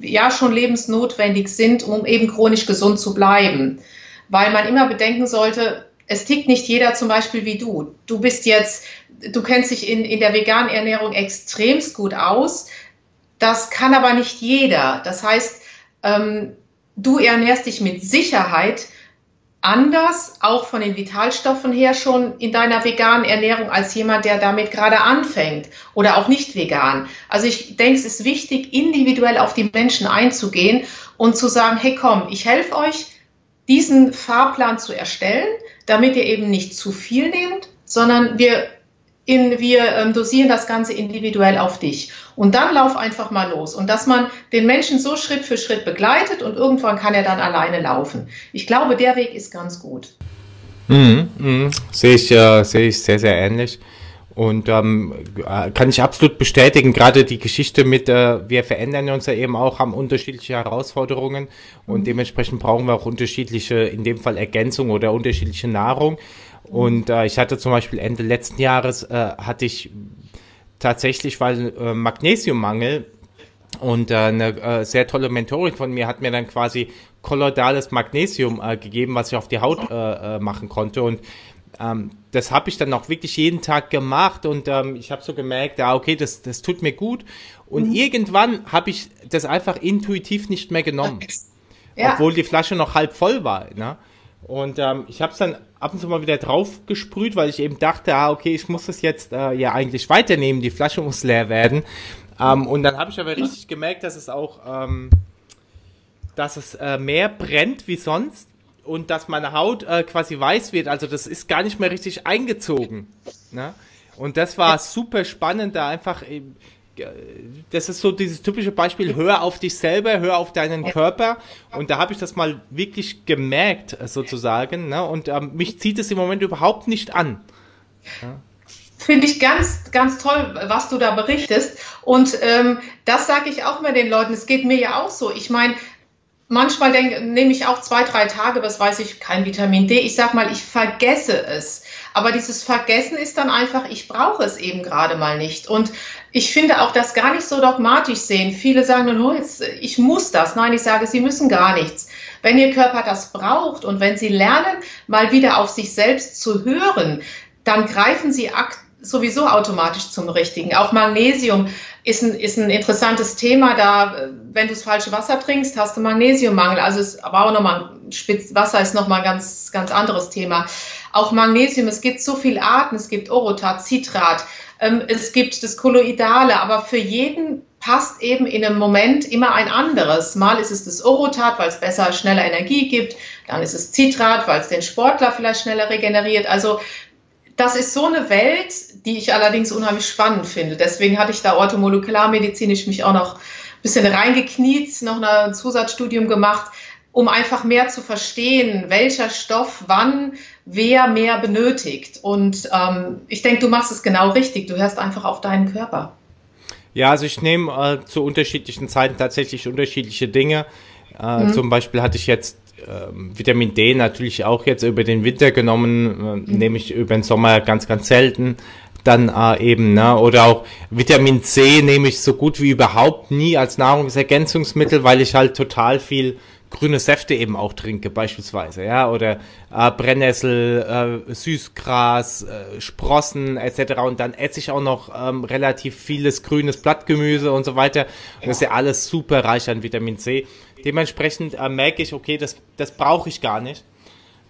C: ja schon lebensnotwendig sind, um eben chronisch gesund zu bleiben. Weil man immer bedenken sollte, es tickt nicht jeder zum Beispiel wie du. Du bist jetzt, du kennst dich in, in der veganen Ernährung extremst gut aus. Das kann aber nicht jeder. Das heißt, ähm, du ernährst dich mit Sicherheit anders, auch von den Vitalstoffen her schon in deiner veganen Ernährung als jemand, der damit gerade anfängt oder auch nicht vegan. Also ich denke, es ist wichtig, individuell auf die Menschen einzugehen und zu sagen, hey komm, ich helfe euch, diesen Fahrplan zu erstellen damit ihr eben nicht zu viel nehmt, sondern wir, in, wir ähm, dosieren das Ganze individuell auf dich. Und dann lauf einfach mal los. Und dass man den Menschen so Schritt für Schritt begleitet und irgendwann kann er dann alleine laufen. Ich glaube, der Weg ist ganz gut.
B: Mhm, mh. Sehe ich, äh, sehe ich sehr, sehr ähnlich. Und ähm, äh, kann ich absolut bestätigen, gerade die Geschichte mit, äh, wir verändern uns ja eben auch, haben unterschiedliche Herausforderungen und mhm. dementsprechend brauchen wir auch unterschiedliche, in dem Fall Ergänzung oder unterschiedliche Nahrung. Und äh, ich hatte zum Beispiel Ende letzten Jahres, äh, hatte ich tatsächlich, weil äh, Magnesiummangel und äh, eine äh, sehr tolle Mentorin von mir hat mir dann quasi kolloidales Magnesium äh, gegeben, was ich auf die Haut äh, äh, machen konnte. Und ähm, das habe ich dann auch wirklich jeden Tag gemacht und ähm, ich habe so gemerkt, ja, okay, das, das tut mir gut. Und mhm. irgendwann habe ich das einfach intuitiv nicht mehr genommen. Ja. Obwohl die Flasche noch halb voll war. Ne? Und ähm, ich habe es dann ab und zu mal wieder drauf gesprüht, weil ich eben dachte, ah, okay, ich muss das jetzt äh, ja eigentlich weiternehmen, die Flasche muss leer werden. Ähm, und dann habe ich aber richtig gemerkt, dass es auch, ähm, dass es äh, mehr brennt wie sonst und dass meine Haut äh, quasi weiß wird. Also das ist gar nicht mehr richtig eingezogen. Ne? Und das war super spannend, da einfach. Äh, das ist so dieses typische Beispiel, hör auf dich selber, hör auf deinen Körper. Und da habe ich das mal wirklich gemerkt, äh, sozusagen. Ne? Und ähm, mich zieht es im Moment überhaupt nicht an.
C: Ja? Finde ich ganz, ganz toll, was du da berichtest. Und ähm, das sage ich auch immer den Leuten. Es geht mir ja auch so. Ich meine, manchmal nehme ich auch zwei, drei Tage, was weiß ich, kein Vitamin D. Ich sag mal, ich vergesse es. Aber dieses Vergessen ist dann einfach, ich brauche es eben gerade mal nicht. Und ich finde auch das gar nicht so dogmatisch sehen. Viele sagen, oh, jetzt, ich muss das. Nein, ich sage, sie müssen gar nichts. Wenn ihr Körper das braucht und wenn sie lernen, mal wieder auf sich selbst zu hören, dann greifen sie aktiv sowieso automatisch zum Richtigen. Auch Magnesium ist ein, ist ein interessantes Thema. Da, wenn du das falsche Wasser trinkst, hast du Magnesiummangel. Also es aber auch nochmal, Spitz, Wasser ist nochmal ein ganz, ganz anderes Thema. Auch Magnesium, es gibt so viele Arten. Es gibt Orotat, Citrat, ähm, es gibt das Kolloidale, aber für jeden passt eben in einem Moment immer ein anderes. Mal ist es das Orotat, weil es besser, schneller Energie gibt. Dann ist es Citrat, weil es den Sportler vielleicht schneller regeneriert. Also das ist so eine Welt, die ich allerdings unheimlich spannend finde. Deswegen hatte ich da orthomolekularmedizinisch mich auch noch ein bisschen reingekniet, noch ein Zusatzstudium gemacht, um einfach mehr zu verstehen, welcher Stoff wann wer mehr benötigt. Und ähm, ich denke, du machst es genau richtig. Du hörst einfach auf deinen Körper.
B: Ja, also ich nehme äh, zu unterschiedlichen Zeiten tatsächlich unterschiedliche Dinge. Äh, mhm. Zum Beispiel hatte ich jetzt ähm, Vitamin D natürlich auch jetzt über den Winter genommen, äh, mhm. nehme ich über den Sommer ganz, ganz selten. Dann äh, eben, ne? Oder auch Vitamin C nehme ich so gut wie überhaupt nie als Nahrungsergänzungsmittel, weil ich halt total viel grüne Säfte eben auch trinke, beispielsweise, ja, oder äh, Brennnessel, äh, Süßgras, äh, Sprossen etc. Und dann esse ich auch noch ähm, relativ vieles grünes Blattgemüse und so weiter. Und das ist ja alles super reich an Vitamin C. Dementsprechend äh, merke ich, okay, das, das brauche ich gar nicht.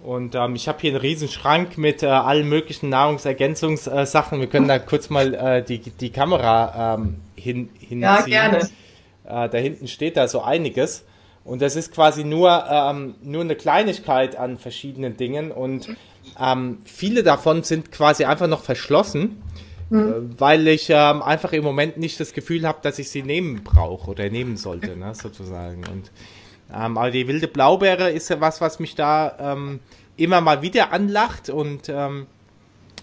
B: Und ähm, ich habe hier einen riesen Schrank mit äh, allen möglichen Nahrungsergänzungssachen. Wir können da kurz mal äh, die, die Kamera ähm, hin, hinziehen. Ja, gerne. Äh, da hinten steht da so einiges. Und das ist quasi nur, ähm, nur eine Kleinigkeit an verschiedenen Dingen. Und ähm, viele davon sind quasi einfach noch verschlossen, mhm. äh, weil ich ähm, einfach im Moment nicht das Gefühl habe, dass ich sie nehmen brauche oder nehmen sollte, ne, sozusagen. Und ähm, aber die wilde Blaubeere ist ja was, was mich da ähm, immer mal wieder anlacht und ähm,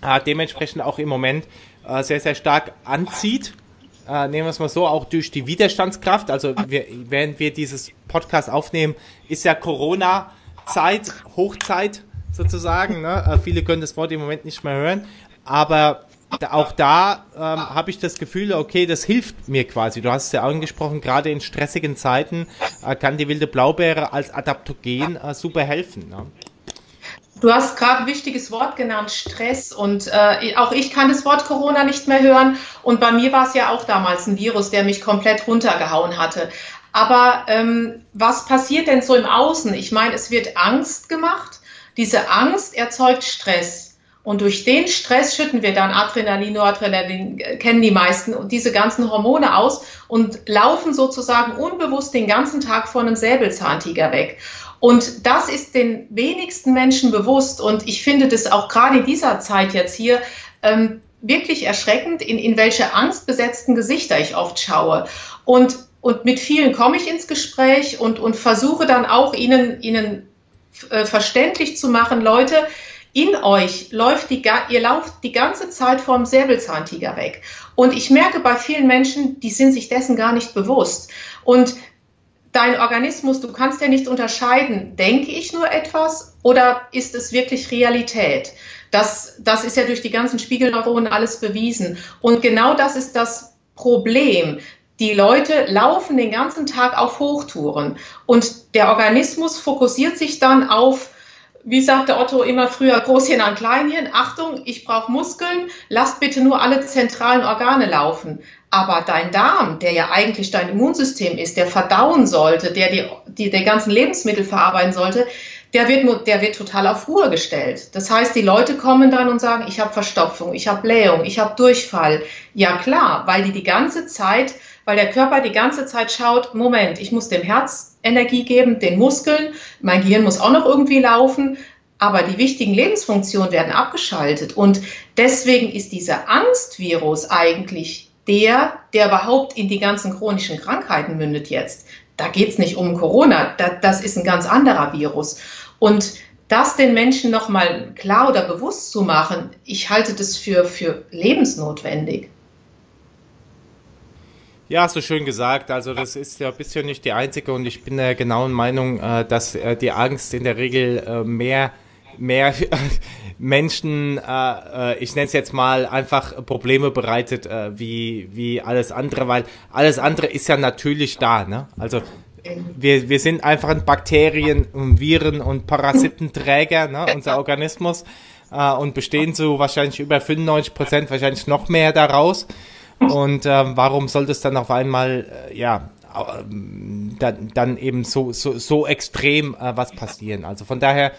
B: äh, dementsprechend auch im Moment äh, sehr, sehr stark anzieht äh, nehmen wir es mal so, auch durch die Widerstandskraft. Also wir, während wir dieses Podcast aufnehmen, ist ja Corona-Zeit, Hochzeit sozusagen. Ne? Äh, viele können das Wort im Moment nicht mehr hören. Aber auch da ähm, habe ich das Gefühl, okay, das hilft mir quasi. Du hast es ja angesprochen, gerade in stressigen Zeiten äh, kann die wilde Blaubeere als Adaptogen äh, super helfen. Ne?
C: Du hast gerade ein wichtiges Wort genannt, Stress. Und äh, auch ich kann das Wort Corona nicht mehr hören. Und bei mir war es ja auch damals ein Virus, der mich komplett runtergehauen hatte. Aber ähm, was passiert denn so im Außen? Ich meine, es wird Angst gemacht. Diese Angst erzeugt Stress. Und durch den Stress schütten wir dann Adrenalin, Noradrenalin, äh, kennen die meisten, und diese ganzen Hormone aus und laufen sozusagen unbewusst den ganzen Tag vor einem Säbelzahntiger weg. Und das ist den wenigsten Menschen bewusst. Und ich finde das auch gerade in dieser Zeit jetzt hier ähm, wirklich erschreckend, in, in welche angstbesetzten Gesichter ich oft schaue. Und, und mit vielen komme ich ins Gespräch und, und versuche dann auch ihnen, ihnen äh, verständlich zu machen, Leute, in euch läuft die, ihr lauft die ganze Zeit vom Säbelzahntiger weg. Und ich merke bei vielen Menschen, die sind sich dessen gar nicht bewusst. Und dein Organismus, du kannst ja nicht unterscheiden, denke ich nur etwas oder ist es wirklich Realität? Das, das ist ja durch die ganzen Spiegelneuronen alles bewiesen. Und genau das ist das Problem. Die Leute laufen den ganzen Tag auf Hochtouren und der Organismus fokussiert sich dann auf wie sagte Otto immer früher, Großchen an Kleinchen, Achtung, ich brauche Muskeln, lasst bitte nur alle zentralen Organe laufen. Aber dein Darm, der ja eigentlich dein Immunsystem ist, der verdauen sollte, der die, die, die ganzen Lebensmittel verarbeiten sollte, der wird, der wird total auf Ruhe gestellt. Das heißt, die Leute kommen dann und sagen, ich habe Verstopfung, ich habe Blähung, ich habe Durchfall. Ja klar, weil die die ganze Zeit, weil der Körper die ganze Zeit schaut, Moment, ich muss dem Herz Energie geben, den Muskeln. Mein Gehirn muss auch noch irgendwie laufen. Aber die wichtigen Lebensfunktionen werden abgeschaltet. Und deswegen ist dieser Angstvirus eigentlich der, der überhaupt in die ganzen chronischen Krankheiten mündet jetzt. Da geht es nicht um Corona, das ist ein ganz anderer Virus. Und das den Menschen nochmal klar oder bewusst zu machen, ich halte das für, für lebensnotwendig.
B: Ja, so schön gesagt. Also das ist ja bisher nicht die einzige und ich bin der genauen Meinung, äh, dass äh, die Angst in der Regel äh, mehr mehr Menschen, ich nenne es jetzt mal einfach Probleme bereitet wie wie alles andere, weil alles andere ist ja natürlich da. Ne? Also wir, wir sind einfach ein Bakterien, Viren und Parasitenträger, ne? unser Organismus und bestehen zu wahrscheinlich über 95 Prozent, wahrscheinlich noch mehr daraus. Und ähm, warum sollte es dann auf einmal, äh, ja, äh, dann, dann eben so, so, so extrem äh, was passieren. Also von daher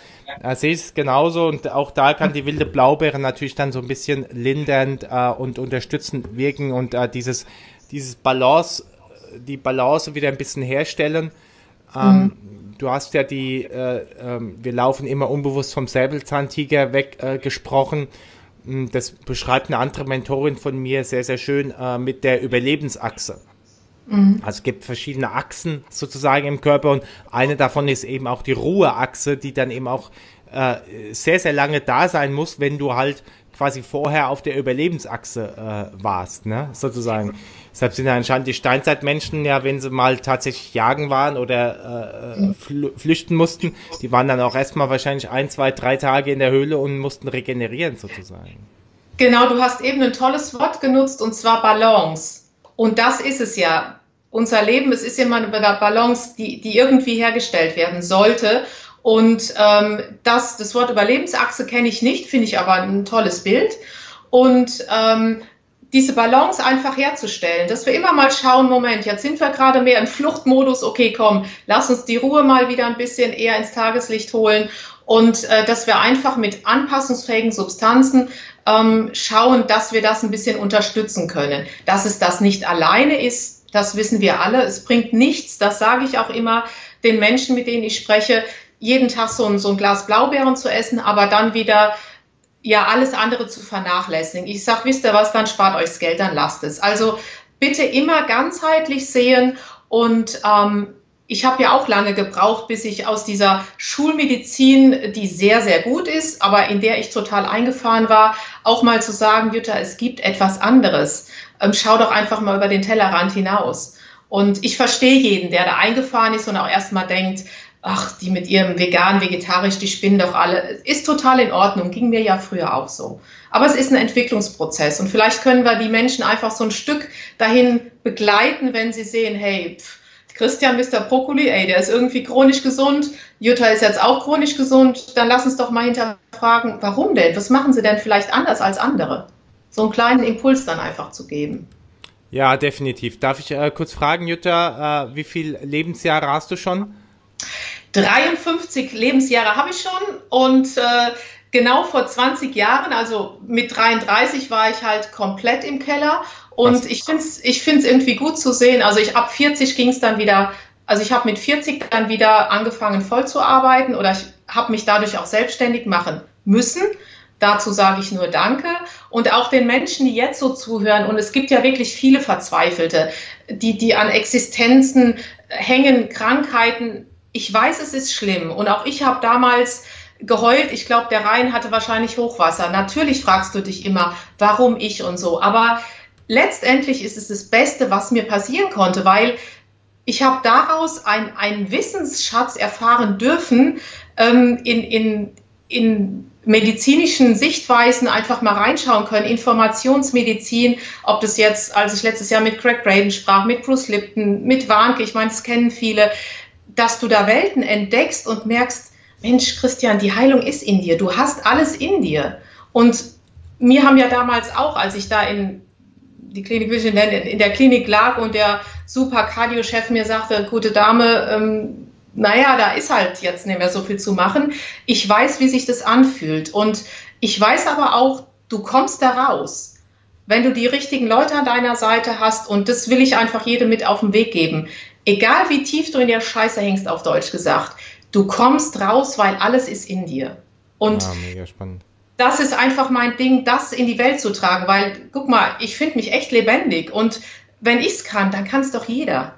B: äh, sehe ich es genauso und auch da kann die wilde Blaubeere natürlich dann so ein bisschen lindernd äh, und unterstützend wirken und äh, dieses, dieses Balance, die Balance wieder ein bisschen herstellen. Ähm, mhm. Du hast ja die, äh, äh, wir laufen immer unbewusst vom Säbelzahntiger weg äh, gesprochen. Hm, das beschreibt eine andere Mentorin von mir sehr, sehr schön äh, mit der Überlebensachse. Mhm. Also es gibt verschiedene Achsen sozusagen im Körper und eine davon ist eben auch die Ruheachse, die dann eben auch äh, sehr, sehr lange da sein muss, wenn du halt quasi vorher auf der Überlebensachse äh, warst, ne? sozusagen. Deshalb sind ja anscheinend die Steinzeitmenschen ja, wenn sie mal tatsächlich jagen waren oder äh, fl flüchten mussten, die waren dann auch erstmal wahrscheinlich ein, zwei, drei Tage in der Höhle und mussten regenerieren sozusagen.
C: Genau, du hast eben ein tolles Wort genutzt und zwar Balance. Und das ist es ja. Unser Leben, es ist immer eine Balance, die, die irgendwie hergestellt werden sollte. Und ähm, das, das Wort Überlebensachse kenne ich nicht, finde ich aber ein tolles Bild. Und ähm, diese Balance einfach herzustellen, dass wir immer mal schauen, Moment, jetzt sind wir gerade mehr im Fluchtmodus, okay, komm, lass uns die Ruhe mal wieder ein bisschen eher ins Tageslicht holen und äh, dass wir einfach mit anpassungsfähigen Substanzen ähm, schauen, dass wir das ein bisschen unterstützen können. Dass es das nicht alleine ist, das wissen wir alle. Es bringt nichts, das sage ich auch immer den Menschen, mit denen ich spreche, jeden Tag so ein, so ein Glas Blaubeeren zu essen, aber dann wieder ja alles andere zu vernachlässigen. Ich sage, wisst ihr was, dann spart euch das Geld, dann lasst es. Also bitte immer ganzheitlich sehen und ähm, ich habe ja auch lange gebraucht, bis ich aus dieser Schulmedizin, die sehr, sehr gut ist, aber in der ich total eingefahren war, auch mal zu sagen, Jutta, es gibt etwas anderes. Ähm, schau doch einfach mal über den Tellerrand hinaus. Und ich verstehe jeden, der da eingefahren ist und auch erstmal denkt, ach, die mit ihrem vegan, vegetarisch, die spinnen doch alle. Ist total in Ordnung, ging mir ja früher auch so. Aber es ist ein Entwicklungsprozess und vielleicht können wir die Menschen einfach so ein Stück dahin begleiten, wenn sie sehen, hey, pff, Christian Mr. Brokkoli, ey, der ist irgendwie chronisch gesund, Jutta ist jetzt auch chronisch gesund, dann lass uns doch mal hinterfragen, warum denn? Was machen sie denn vielleicht anders als andere? So einen kleinen Impuls dann einfach zu geben.
B: Ja, definitiv. Darf ich äh, kurz fragen, Jutta, äh, wie viele Lebensjahre hast du schon?
C: 53 Lebensjahre habe ich schon und äh, genau vor 20 Jahren, also mit 33 war ich halt komplett im Keller und Was? ich finde es ich find's irgendwie gut zu sehen. Also ich ab 40 ging es dann wieder, also ich habe mit 40 dann wieder angefangen voll zu arbeiten oder ich habe mich dadurch auch selbstständig machen müssen. Dazu sage ich nur Danke. Und auch den Menschen, die jetzt so zuhören, und es gibt ja wirklich viele Verzweifelte, die, die an Existenzen hängen, Krankheiten, ich weiß, es ist schlimm und auch ich habe damals geheult. Ich glaube, der Rhein hatte wahrscheinlich Hochwasser. Natürlich fragst du dich immer, warum ich und so. Aber letztendlich ist es das Beste, was mir passieren konnte, weil ich habe daraus ein, einen Wissensschatz erfahren dürfen ähm, in, in, in medizinischen Sichtweisen einfach mal reinschauen können, Informationsmedizin, ob das jetzt, als ich letztes Jahr mit Craig Braden sprach, mit Bruce Lipton, mit Warnke, ich meine, das kennen viele, dass du da Welten entdeckst und merkst, Mensch, Christian, die Heilung ist in dir. Du hast alles in dir. Und mir haben ja damals auch, als ich da in die Klinik Vision in der Klinik lag und der super Cardio-Chef mir sagte, gute Dame, ähm, naja, da ist halt jetzt nicht mehr so viel zu machen. Ich weiß, wie sich das anfühlt. Und ich weiß aber auch, du kommst da raus, wenn du die richtigen Leute an deiner Seite hast. Und das will ich einfach jedem mit auf den Weg geben egal wie tief du in der Scheiße hängst, auf Deutsch gesagt, du kommst raus, weil alles ist in dir. Und ja, spannend. das ist einfach mein Ding, das in die Welt zu tragen, weil, guck mal, ich finde mich echt lebendig und wenn ich es kann, dann kann es doch jeder.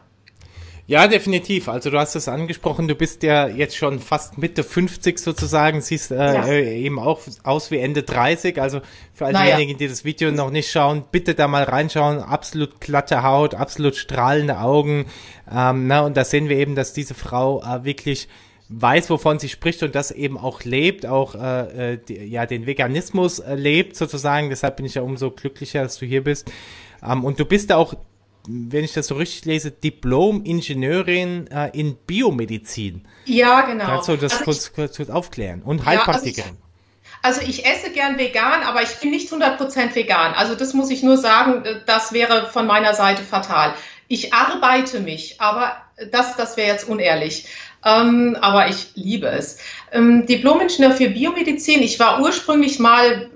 B: Ja, definitiv. Also du hast es angesprochen, du bist ja jetzt schon fast Mitte 50 sozusagen, siehst äh, ja. Äh, eben auch aus wie Ende 30. Also für all naja. diejenigen, die das Video noch nicht schauen, bitte da mal reinschauen. Absolut glatte Haut, absolut strahlende Augen. Ähm, na, und da sehen wir eben, dass diese Frau äh, wirklich weiß, wovon sie spricht und das eben auch lebt, auch äh, äh die, ja den Veganismus äh, lebt sozusagen. Deshalb bin ich ja umso glücklicher, dass du hier bist. Ähm, und du bist auch wenn ich das so richtig lese, Diplom-Ingenieurin äh, in Biomedizin.
C: Ja, genau.
B: Kannst du das also kurz, kurz, kurz, aufklären? Und Heilpraktikerin.
C: Ja, also, ich, also ich esse gern vegan, aber ich bin nicht 100% vegan. Also das muss ich nur sagen, äh, das wäre von meiner Seite fatal. Ich arbeite mich, aber das, das wäre jetzt unehrlich. Ähm, aber ich liebe es. Ähm, Diplom-Ingenieur für Biomedizin. Ich war ursprünglich mal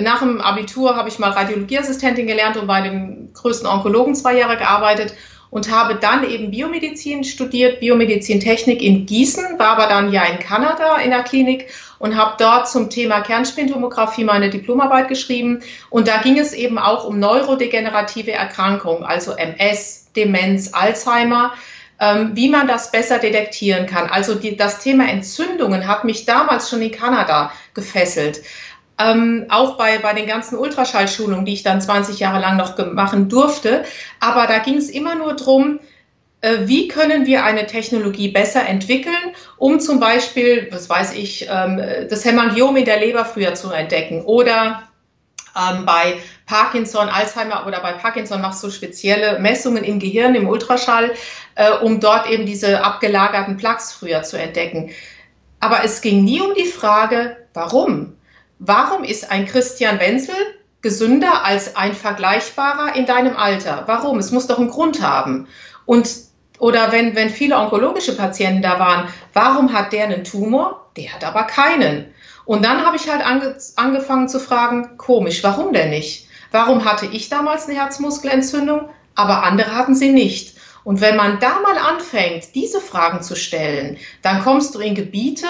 C: nach dem Abitur habe ich mal Radiologieassistentin gelernt und bei dem größten Onkologen zwei Jahre gearbeitet und habe dann eben Biomedizin studiert, Biomedizintechnik in Gießen, war aber dann ja in Kanada in der Klinik und habe dort zum Thema Kernspintomographie meine Diplomarbeit geschrieben. Und da ging es eben auch um neurodegenerative Erkrankungen, also MS, Demenz, Alzheimer, ähm, wie man das besser detektieren kann. Also die, das Thema Entzündungen hat mich damals schon in Kanada gefesselt. Ähm, auch bei, bei den ganzen Ultraschallschulungen, die ich dann 20 Jahre lang noch machen durfte. Aber da ging es immer nur darum, äh, wie können wir eine Technologie besser entwickeln, um zum Beispiel, was weiß ich, ähm, das Hämangiom in der Leber früher zu entdecken oder ähm, bei Parkinson, Alzheimer oder bei Parkinson machst du spezielle Messungen im Gehirn, im Ultraschall, äh, um dort eben diese abgelagerten Plaques früher zu entdecken. Aber es ging nie um die Frage, warum? Warum ist ein Christian Wenzel gesünder als ein vergleichbarer in deinem Alter. Warum? Es muss doch einen Grund haben. Und oder wenn, wenn viele onkologische Patienten da waren, warum hat der einen Tumor? Der hat aber keinen. Und dann habe ich halt ange, angefangen zu fragen, komisch, warum denn nicht? Warum hatte ich damals eine Herzmuskelentzündung, aber andere hatten sie nicht? Und wenn man da mal anfängt, diese Fragen zu stellen, dann kommst du in Gebiete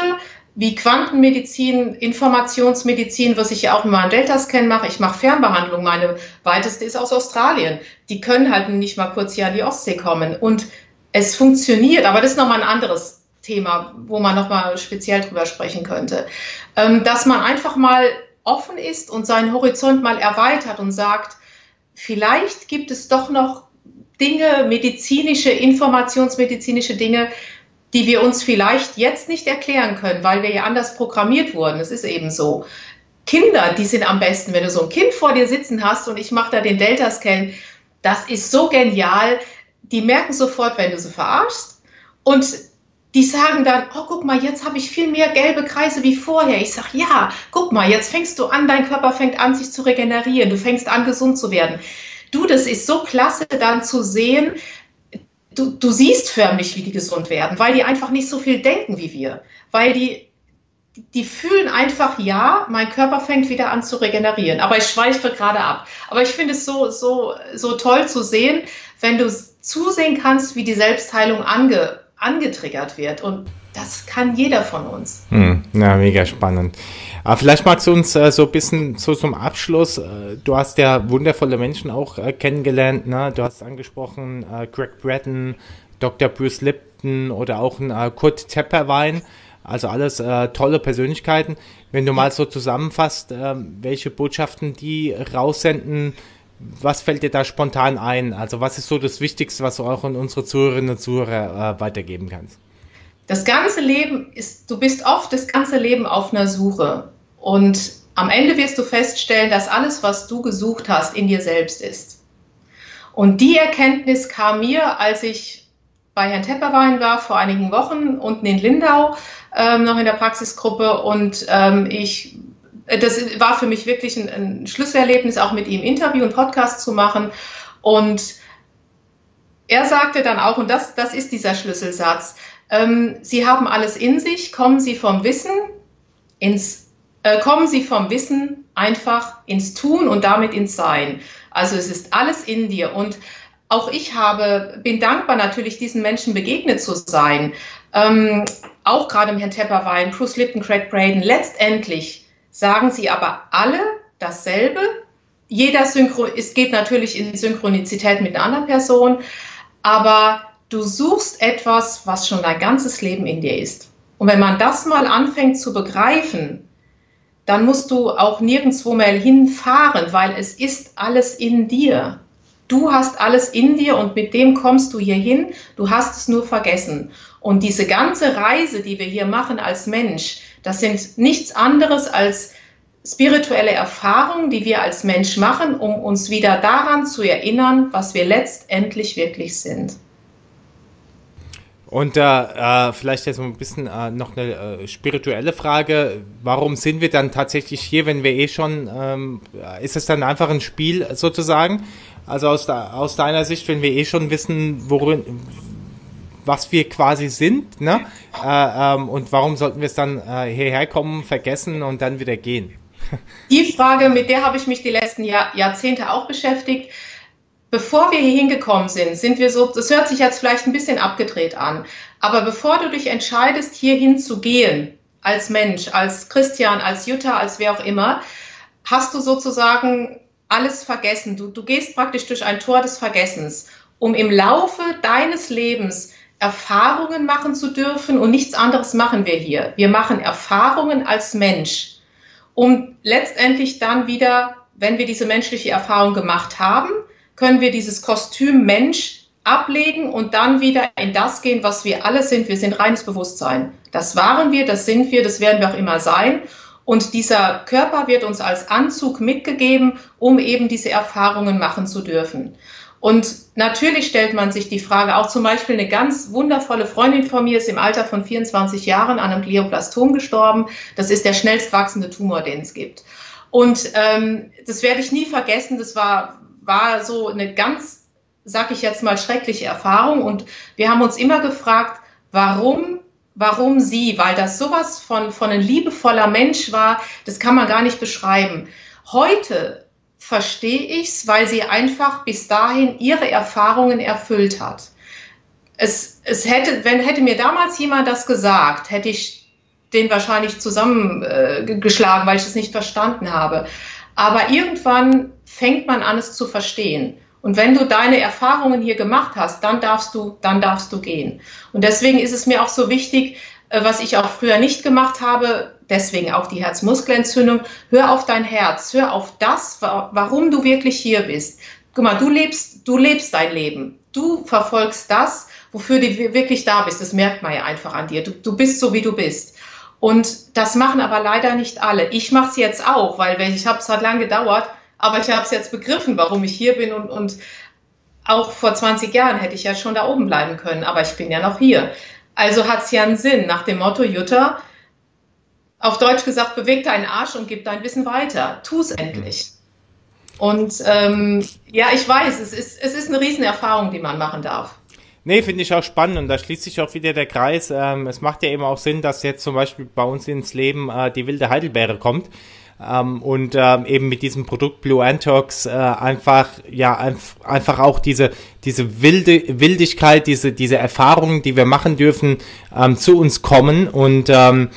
C: wie Quantenmedizin, Informationsmedizin, was ich ja auch in meinem Delta-Scan mache. Ich mache Fernbehandlung. Meine weiteste ist aus Australien. Die können halt nicht mal kurz hier an die Ostsee kommen. Und es funktioniert, aber das ist nochmal ein anderes Thema, wo man nochmal speziell drüber sprechen könnte. Ähm, dass man einfach mal offen ist und seinen Horizont mal erweitert und sagt, vielleicht gibt es doch noch Dinge, medizinische, informationsmedizinische Dinge, die wir uns vielleicht jetzt nicht erklären können, weil wir ja anders programmiert wurden. Es ist eben so. Kinder, die sind am besten, wenn du so ein Kind vor dir sitzen hast und ich mache da den Delta-Scan. Das ist so genial die merken sofort, wenn du sie verarschst und die sagen dann, oh, guck mal, jetzt habe ich viel mehr gelbe Kreise wie vorher. Ich sage, ja, guck mal, jetzt fängst du an, dein Körper fängt an, sich zu regenerieren, du fängst an, gesund zu werden. Du, das ist so klasse dann zu sehen, du, du siehst förmlich, wie die gesund werden, weil die einfach nicht so viel denken wie wir, weil die die fühlen einfach, ja, mein Körper fängt wieder an zu regenerieren. Aber ich schweife gerade ab. Aber ich finde es so, so, so toll zu sehen, wenn du zusehen kannst, wie die Selbstheilung ange, angetriggert wird. Und das kann jeder von uns.
B: Hm, na, mega spannend. Aber vielleicht magst du uns äh, so ein bisschen so zum Abschluss, äh, du hast ja wundervolle Menschen auch äh, kennengelernt, ne? du hast angesprochen äh, Greg Bratton, Dr. Bruce Lipton oder auch ein äh, Kurt Tepperwein, also alles äh, tolle Persönlichkeiten. Wenn du mal so zusammenfasst, welche Botschaften die raussenden, was fällt dir da spontan ein? Also was ist so das Wichtigste, was du auch an unsere Zuhörerinnen und Zuhörer weitergeben kannst?
C: Das ganze Leben ist, du bist oft das ganze Leben auf einer Suche. Und am Ende wirst du feststellen, dass alles, was du gesucht hast, in dir selbst ist. Und die Erkenntnis kam mir, als ich bei Herrn Tepperwein war vor einigen Wochen unten in Lindau, ähm, noch in der Praxisgruppe und ähm, ich äh, das war für mich wirklich ein, ein Schlüsselerlebnis, auch mit ihm Interview und Podcast zu machen. Und er sagte dann auch, und das, das ist dieser Schlüsselsatz, ähm, Sie haben alles in sich, kommen Sie vom Wissen ins, kommen Sie vom Wissen einfach ins Tun und damit ins Sein. Also es ist alles in dir. Und auch ich habe, bin dankbar natürlich, diesen Menschen begegnet zu sein. Ähm, auch gerade im Herrn Tepperwein, Bruce Lipton, Craig Braden, letztendlich sagen sie aber alle dasselbe. Jeder Synchro, es geht natürlich in Synchronizität mit einer anderen Person, aber du suchst etwas, was schon dein ganzes Leben in dir ist. Und wenn man das mal anfängt zu begreifen, dann musst du auch nirgendwo mehr hinfahren, weil es ist alles in dir. Du hast alles in dir und mit dem kommst du hier hin. Du hast es nur vergessen. Und diese ganze Reise, die wir hier machen als Mensch, das sind nichts anderes als spirituelle Erfahrungen, die wir als Mensch machen, um uns wieder daran zu erinnern, was wir letztendlich wirklich sind.
B: Und äh, vielleicht jetzt ein bisschen äh, noch eine äh, spirituelle Frage. Warum sind wir dann tatsächlich hier, wenn wir eh schon, ähm, ist es dann einfach ein Spiel sozusagen? Also aus, aus deiner Sicht, wenn wir eh schon wissen, worin, was wir quasi sind, ne? Äh, ähm, und warum sollten wir es dann äh, hierher kommen, vergessen und dann wieder gehen?
C: Die Frage, mit der habe ich mich die letzten Jahr, Jahrzehnte auch beschäftigt. Bevor wir hier hingekommen sind, sind wir so, das hört sich jetzt vielleicht ein bisschen abgedreht an, aber bevor du dich entscheidest, hierhin zu gehen, als Mensch, als Christian, als Jutta, als wer auch immer, hast du sozusagen alles vergessen. Du, du gehst praktisch durch ein Tor des Vergessens, um im Laufe deines Lebens Erfahrungen machen zu dürfen und nichts anderes machen wir hier. Wir machen Erfahrungen als Mensch, um letztendlich dann wieder, wenn wir diese menschliche Erfahrung gemacht haben, können wir dieses Kostüm Mensch ablegen und dann wieder in das gehen, was wir alle sind. Wir sind reines Bewusstsein. Das waren wir, das sind wir, das werden wir auch immer sein. Und dieser Körper wird uns als Anzug mitgegeben, um eben diese Erfahrungen machen zu dürfen. Und natürlich stellt man sich die Frage, auch zum Beispiel eine ganz wundervolle Freundin von mir ist im Alter von 24 Jahren an einem Glioblastom gestorben. Das ist der schnellst wachsende Tumor, den es gibt. Und ähm, das werde ich nie vergessen. Das war, war so eine ganz, sag ich jetzt mal, schreckliche Erfahrung. Und wir haben uns immer gefragt, warum, warum sie? Weil das sowas von, von ein liebevoller Mensch war, das kann man gar nicht beschreiben. Heute verstehe ich es, weil sie einfach bis dahin ihre Erfahrungen erfüllt hat. Es, es hätte, wenn hätte mir damals jemand das gesagt, hätte ich den wahrscheinlich zusammengeschlagen, äh, weil ich es nicht verstanden habe. Aber irgendwann fängt man an, es zu verstehen. Und wenn du deine Erfahrungen hier gemacht hast, dann darfst du, dann darfst du gehen. Und deswegen ist es mir auch so wichtig, äh, was ich auch früher nicht gemacht habe, deswegen auch die Herzmuskelentzündung, hör auf dein Herz, hör auf das, warum du wirklich hier bist. Guck mal, du lebst, du lebst dein Leben. Du verfolgst das, wofür du wirklich da bist. Das merkt man ja einfach an dir. Du, du bist so, wie du bist. Und das machen aber leider nicht alle. Ich mache es jetzt auch, weil ich habe es hat lange gedauert, aber ich habe es jetzt begriffen, warum ich hier bin und, und auch vor 20 Jahren hätte ich ja schon da oben bleiben können, aber ich bin ja noch hier. Also hat es ja einen Sinn nach dem Motto, Jutta, auf Deutsch gesagt, beweg deinen Arsch und gib dein Wissen weiter. Tu es endlich. Und ähm, ja, ich weiß, es ist, es ist eine Riesenerfahrung, die man machen darf.
B: Nee, finde ich auch spannend und da schließt sich auch wieder der Kreis. Ähm, es macht ja eben auch Sinn, dass jetzt zum Beispiel bei uns ins Leben äh, die wilde Heidelbeere kommt. Ähm, und ähm, eben mit diesem Produkt Blue Antox äh, einfach ja einf einfach auch diese diese wilde Wildigkeit diese diese Erfahrungen die wir machen dürfen ähm, zu uns kommen und ähm,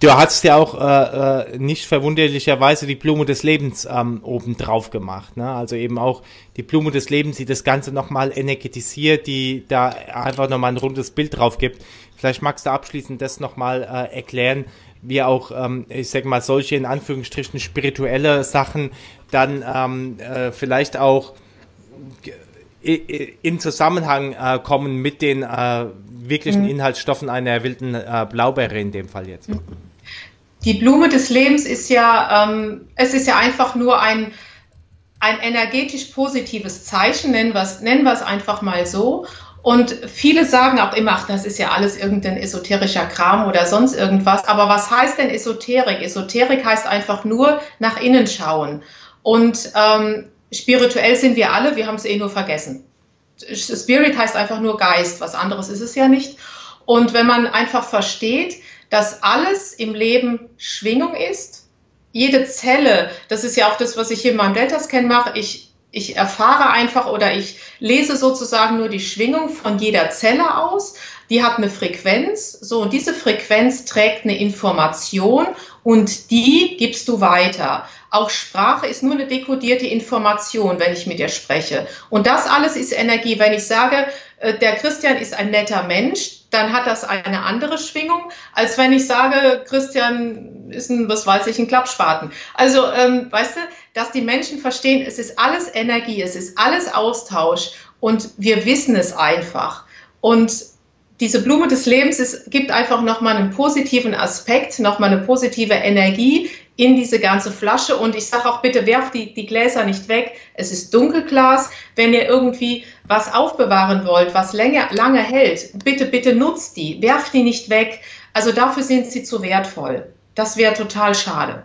B: Du hast ja auch äh, äh, nicht verwunderlicherweise die Blume des Lebens ähm, oben drauf gemacht. Ne? Also eben auch die Blume des Lebens, die das Ganze nochmal energetisiert, die da einfach nochmal ein rundes Bild drauf gibt. Vielleicht magst du abschließend das nochmal äh, erklären, wie auch, ähm, ich sag mal, solche in Anführungsstrichen spirituelle Sachen dann ähm, äh, vielleicht auch in Zusammenhang äh, kommen mit den äh, wirklichen mhm. Inhaltsstoffen einer wilden äh, Blaubeere in dem Fall jetzt. Mhm.
C: Die Blume des Lebens ist ja, ähm, es ist ja einfach nur ein, ein energetisch positives Zeichen, nennen wir es nennen wir's einfach mal so. Und viele sagen auch immer, ach, das ist ja alles irgendein esoterischer Kram oder sonst irgendwas. Aber was heißt denn Esoterik? Esoterik heißt einfach nur nach innen schauen. Und ähm, spirituell sind wir alle, wir haben es eh nur vergessen. Spirit heißt einfach nur Geist, was anderes ist es ja nicht. Und wenn man einfach versteht, dass alles im Leben Schwingung ist, jede Zelle, das ist ja auch das, was ich hier in meinem Delta-Scan mache, ich ich erfahre einfach oder ich lese sozusagen nur die Schwingung von jeder Zelle aus. Die hat eine Frequenz, so und diese Frequenz trägt eine Information und die gibst du weiter. Auch Sprache ist nur eine dekodierte Information, wenn ich mit dir spreche. Und das alles ist Energie. Wenn ich sage, der Christian ist ein netter Mensch, dann hat das eine andere Schwingung, als wenn ich sage, Christian ist ein, was weiß ich, ein Klappspaten. Also, ähm, weißt du, dass die Menschen verstehen, es ist alles Energie, es ist alles Austausch und wir wissen es einfach. Und diese Blume des Lebens es gibt einfach nochmal einen positiven Aspekt, nochmal eine positive Energie in diese ganze Flasche. Und ich sage auch bitte, werft die, die Gläser nicht weg. Es ist Dunkelglas. Wenn ihr irgendwie was aufbewahren wollt, was länger, lange hält, bitte, bitte nutzt die. Werft die nicht weg. Also dafür sind sie zu wertvoll. Das wäre total schade.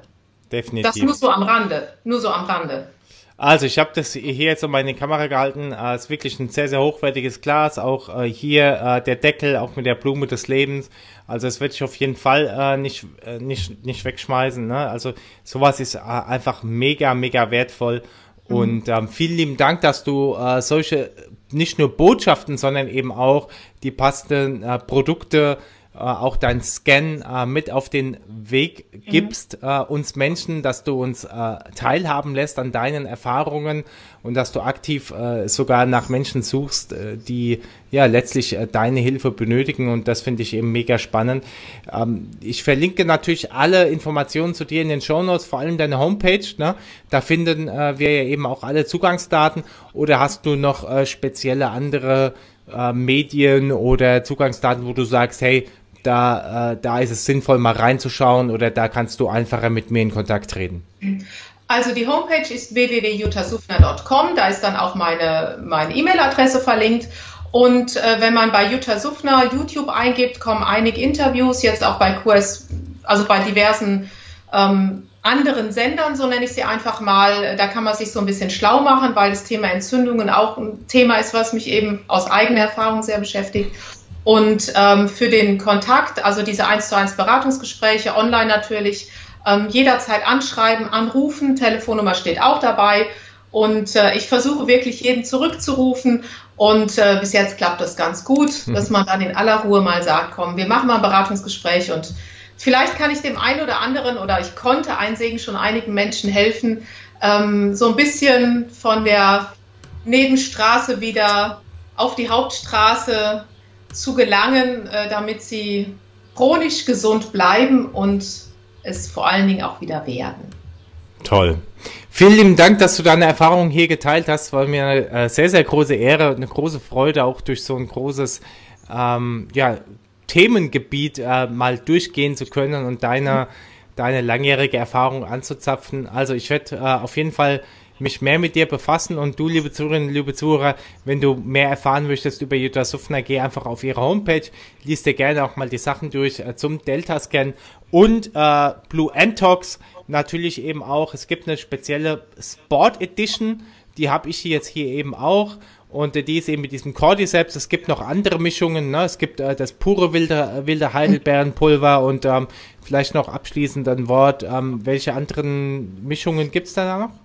B: Definitiv. Das
C: nur so am Rande. Nur so am Rande.
B: Also ich habe das hier jetzt um meine Kamera gehalten. Es ist wirklich ein sehr, sehr hochwertiges Glas. Auch äh, hier äh, der Deckel, auch mit der Blume des Lebens. Also das werde ich auf jeden Fall äh, nicht, äh, nicht, nicht wegschmeißen. Ne? Also sowas ist äh, einfach mega, mega wertvoll. Mhm. Und ähm, vielen lieben Dank, dass du äh, solche nicht nur Botschaften, sondern eben auch die passenden äh, Produkte äh, auch dein Scan äh, mit auf den Weg gibst, mhm. äh, uns Menschen, dass du uns äh, teilhaben lässt an deinen Erfahrungen und dass du aktiv äh, sogar nach Menschen suchst, äh, die ja letztlich deine Hilfe benötigen und das finde ich eben mega spannend. Ähm, ich verlinke natürlich alle Informationen zu dir in den Show Notes, vor allem deine Homepage. Ne? Da finden wir ja eben auch alle Zugangsdaten oder hast du noch spezielle andere Medien oder Zugangsdaten, wo du sagst, hey, da, äh, da ist es sinnvoll, mal reinzuschauen oder da kannst du einfacher mit mir in Kontakt treten?
C: Also die Homepage ist www.jutasufner.com, da ist dann auch meine meine E-Mail-Adresse verlinkt. Und äh, wenn man bei Jutta Suffner YouTube eingibt, kommen einige Interviews, jetzt auch bei QS, also bei diversen ähm, anderen Sendern, so nenne ich sie einfach mal. Da kann man sich so ein bisschen schlau machen, weil das Thema Entzündungen auch ein Thema ist, was mich eben aus eigener Erfahrung sehr beschäftigt. Und ähm, für den Kontakt, also diese 1 zu 1 Beratungsgespräche, online natürlich, ähm, jederzeit anschreiben, anrufen, Telefonnummer steht auch dabei. Und äh, ich versuche wirklich jeden zurückzurufen. Und äh, bis jetzt klappt das ganz gut, mhm. dass man dann in aller Ruhe mal sagt, komm, wir machen mal ein Beratungsgespräch und Vielleicht kann ich dem einen oder anderen oder ich konnte einsehen schon einigen Menschen helfen, ähm, so ein bisschen von der Nebenstraße wieder auf die Hauptstraße zu gelangen, äh, damit sie chronisch gesund bleiben und es vor allen Dingen auch wieder werden.
B: Toll. Vielen lieben Dank, dass du deine Erfahrungen hier geteilt hast. War mir eine äh, sehr, sehr große Ehre, eine große Freude, auch durch so ein großes ähm, ja, Themengebiet äh, mal durchgehen zu können und deine, deine langjährige Erfahrung anzuzapfen. Also ich werde äh, auf jeden Fall mich mehr mit dir befassen und du, liebe Zuhörerinnen, liebe Zuhörer, wenn du mehr erfahren möchtest über Jutta Suffner, geh einfach auf ihre Homepage, liest dir gerne auch mal die Sachen durch äh, zum Delta-Scan und äh, Blue Antox natürlich eben auch. Es gibt eine spezielle Sport Edition, die habe ich jetzt hier eben auch und äh, die ist eben mit diesem Cordyceps. Es gibt noch andere Mischungen. Ne? Es gibt äh, das pure wilde, wilde Heidelbeerenpulver und ähm, vielleicht noch abschließend ein Wort. Ähm, welche anderen Mischungen gibt es da noch?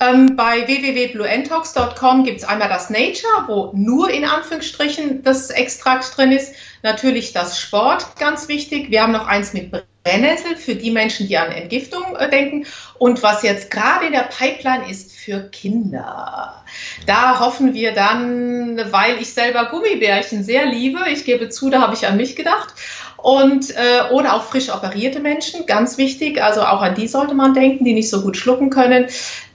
C: Ähm, bei www.blueentox.com gibt es einmal das Nature, wo nur in Anführungsstrichen das Extrakt drin ist. Natürlich das Sport, ganz wichtig. Wir haben noch eins mit Brennnessel für die Menschen, die an Entgiftung äh, denken. Und was jetzt gerade in der Pipeline ist für Kinder. Da hoffen wir dann, weil ich selber Gummibärchen sehr liebe, ich gebe zu, da habe ich an mich gedacht. Und, äh, oder auch frisch operierte Menschen, ganz wichtig, also auch an die sollte man denken, die nicht so gut schlucken können.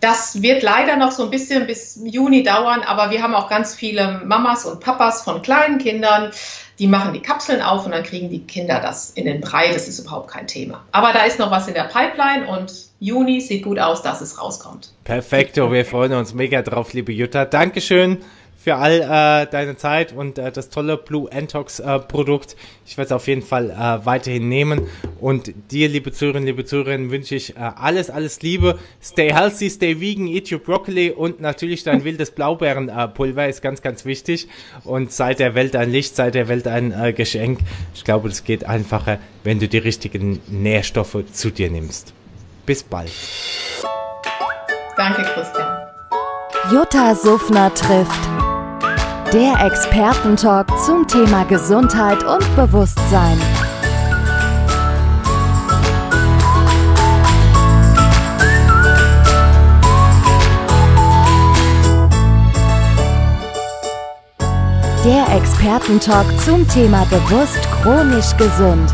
C: Das wird leider noch so ein bisschen bis Juni dauern, aber wir haben auch ganz viele Mamas und Papas von kleinen Kindern, die machen die Kapseln auf und dann kriegen die Kinder das in den Brei. Das ist überhaupt kein Thema. Aber da ist noch was in der Pipeline und Juni sieht gut aus, dass es rauskommt.
B: Perfekto, wir freuen uns mega drauf, liebe Jutta. Dankeschön für all äh, deine Zeit und äh, das tolle Blue Antox äh, Produkt. Ich werde es auf jeden Fall äh, weiterhin nehmen. Und dir, liebe Zuhörerinnen, liebe Zuhörerinnen, wünsche ich äh, alles, alles Liebe. Stay healthy, stay vegan, eat your broccoli und natürlich dein wildes Blaubeerenpulver ist ganz, ganz wichtig. Und sei der Welt ein Licht, sei der Welt ein äh, Geschenk. Ich glaube, das geht einfacher, wenn du die richtigen Nährstoffe zu dir nimmst. Bis bald.
C: Danke, Christian.
A: Jutta Suffner trifft. Der Expertentalk zum Thema Gesundheit und Bewusstsein. Der Expertentalk zum Thema bewusst chronisch gesund.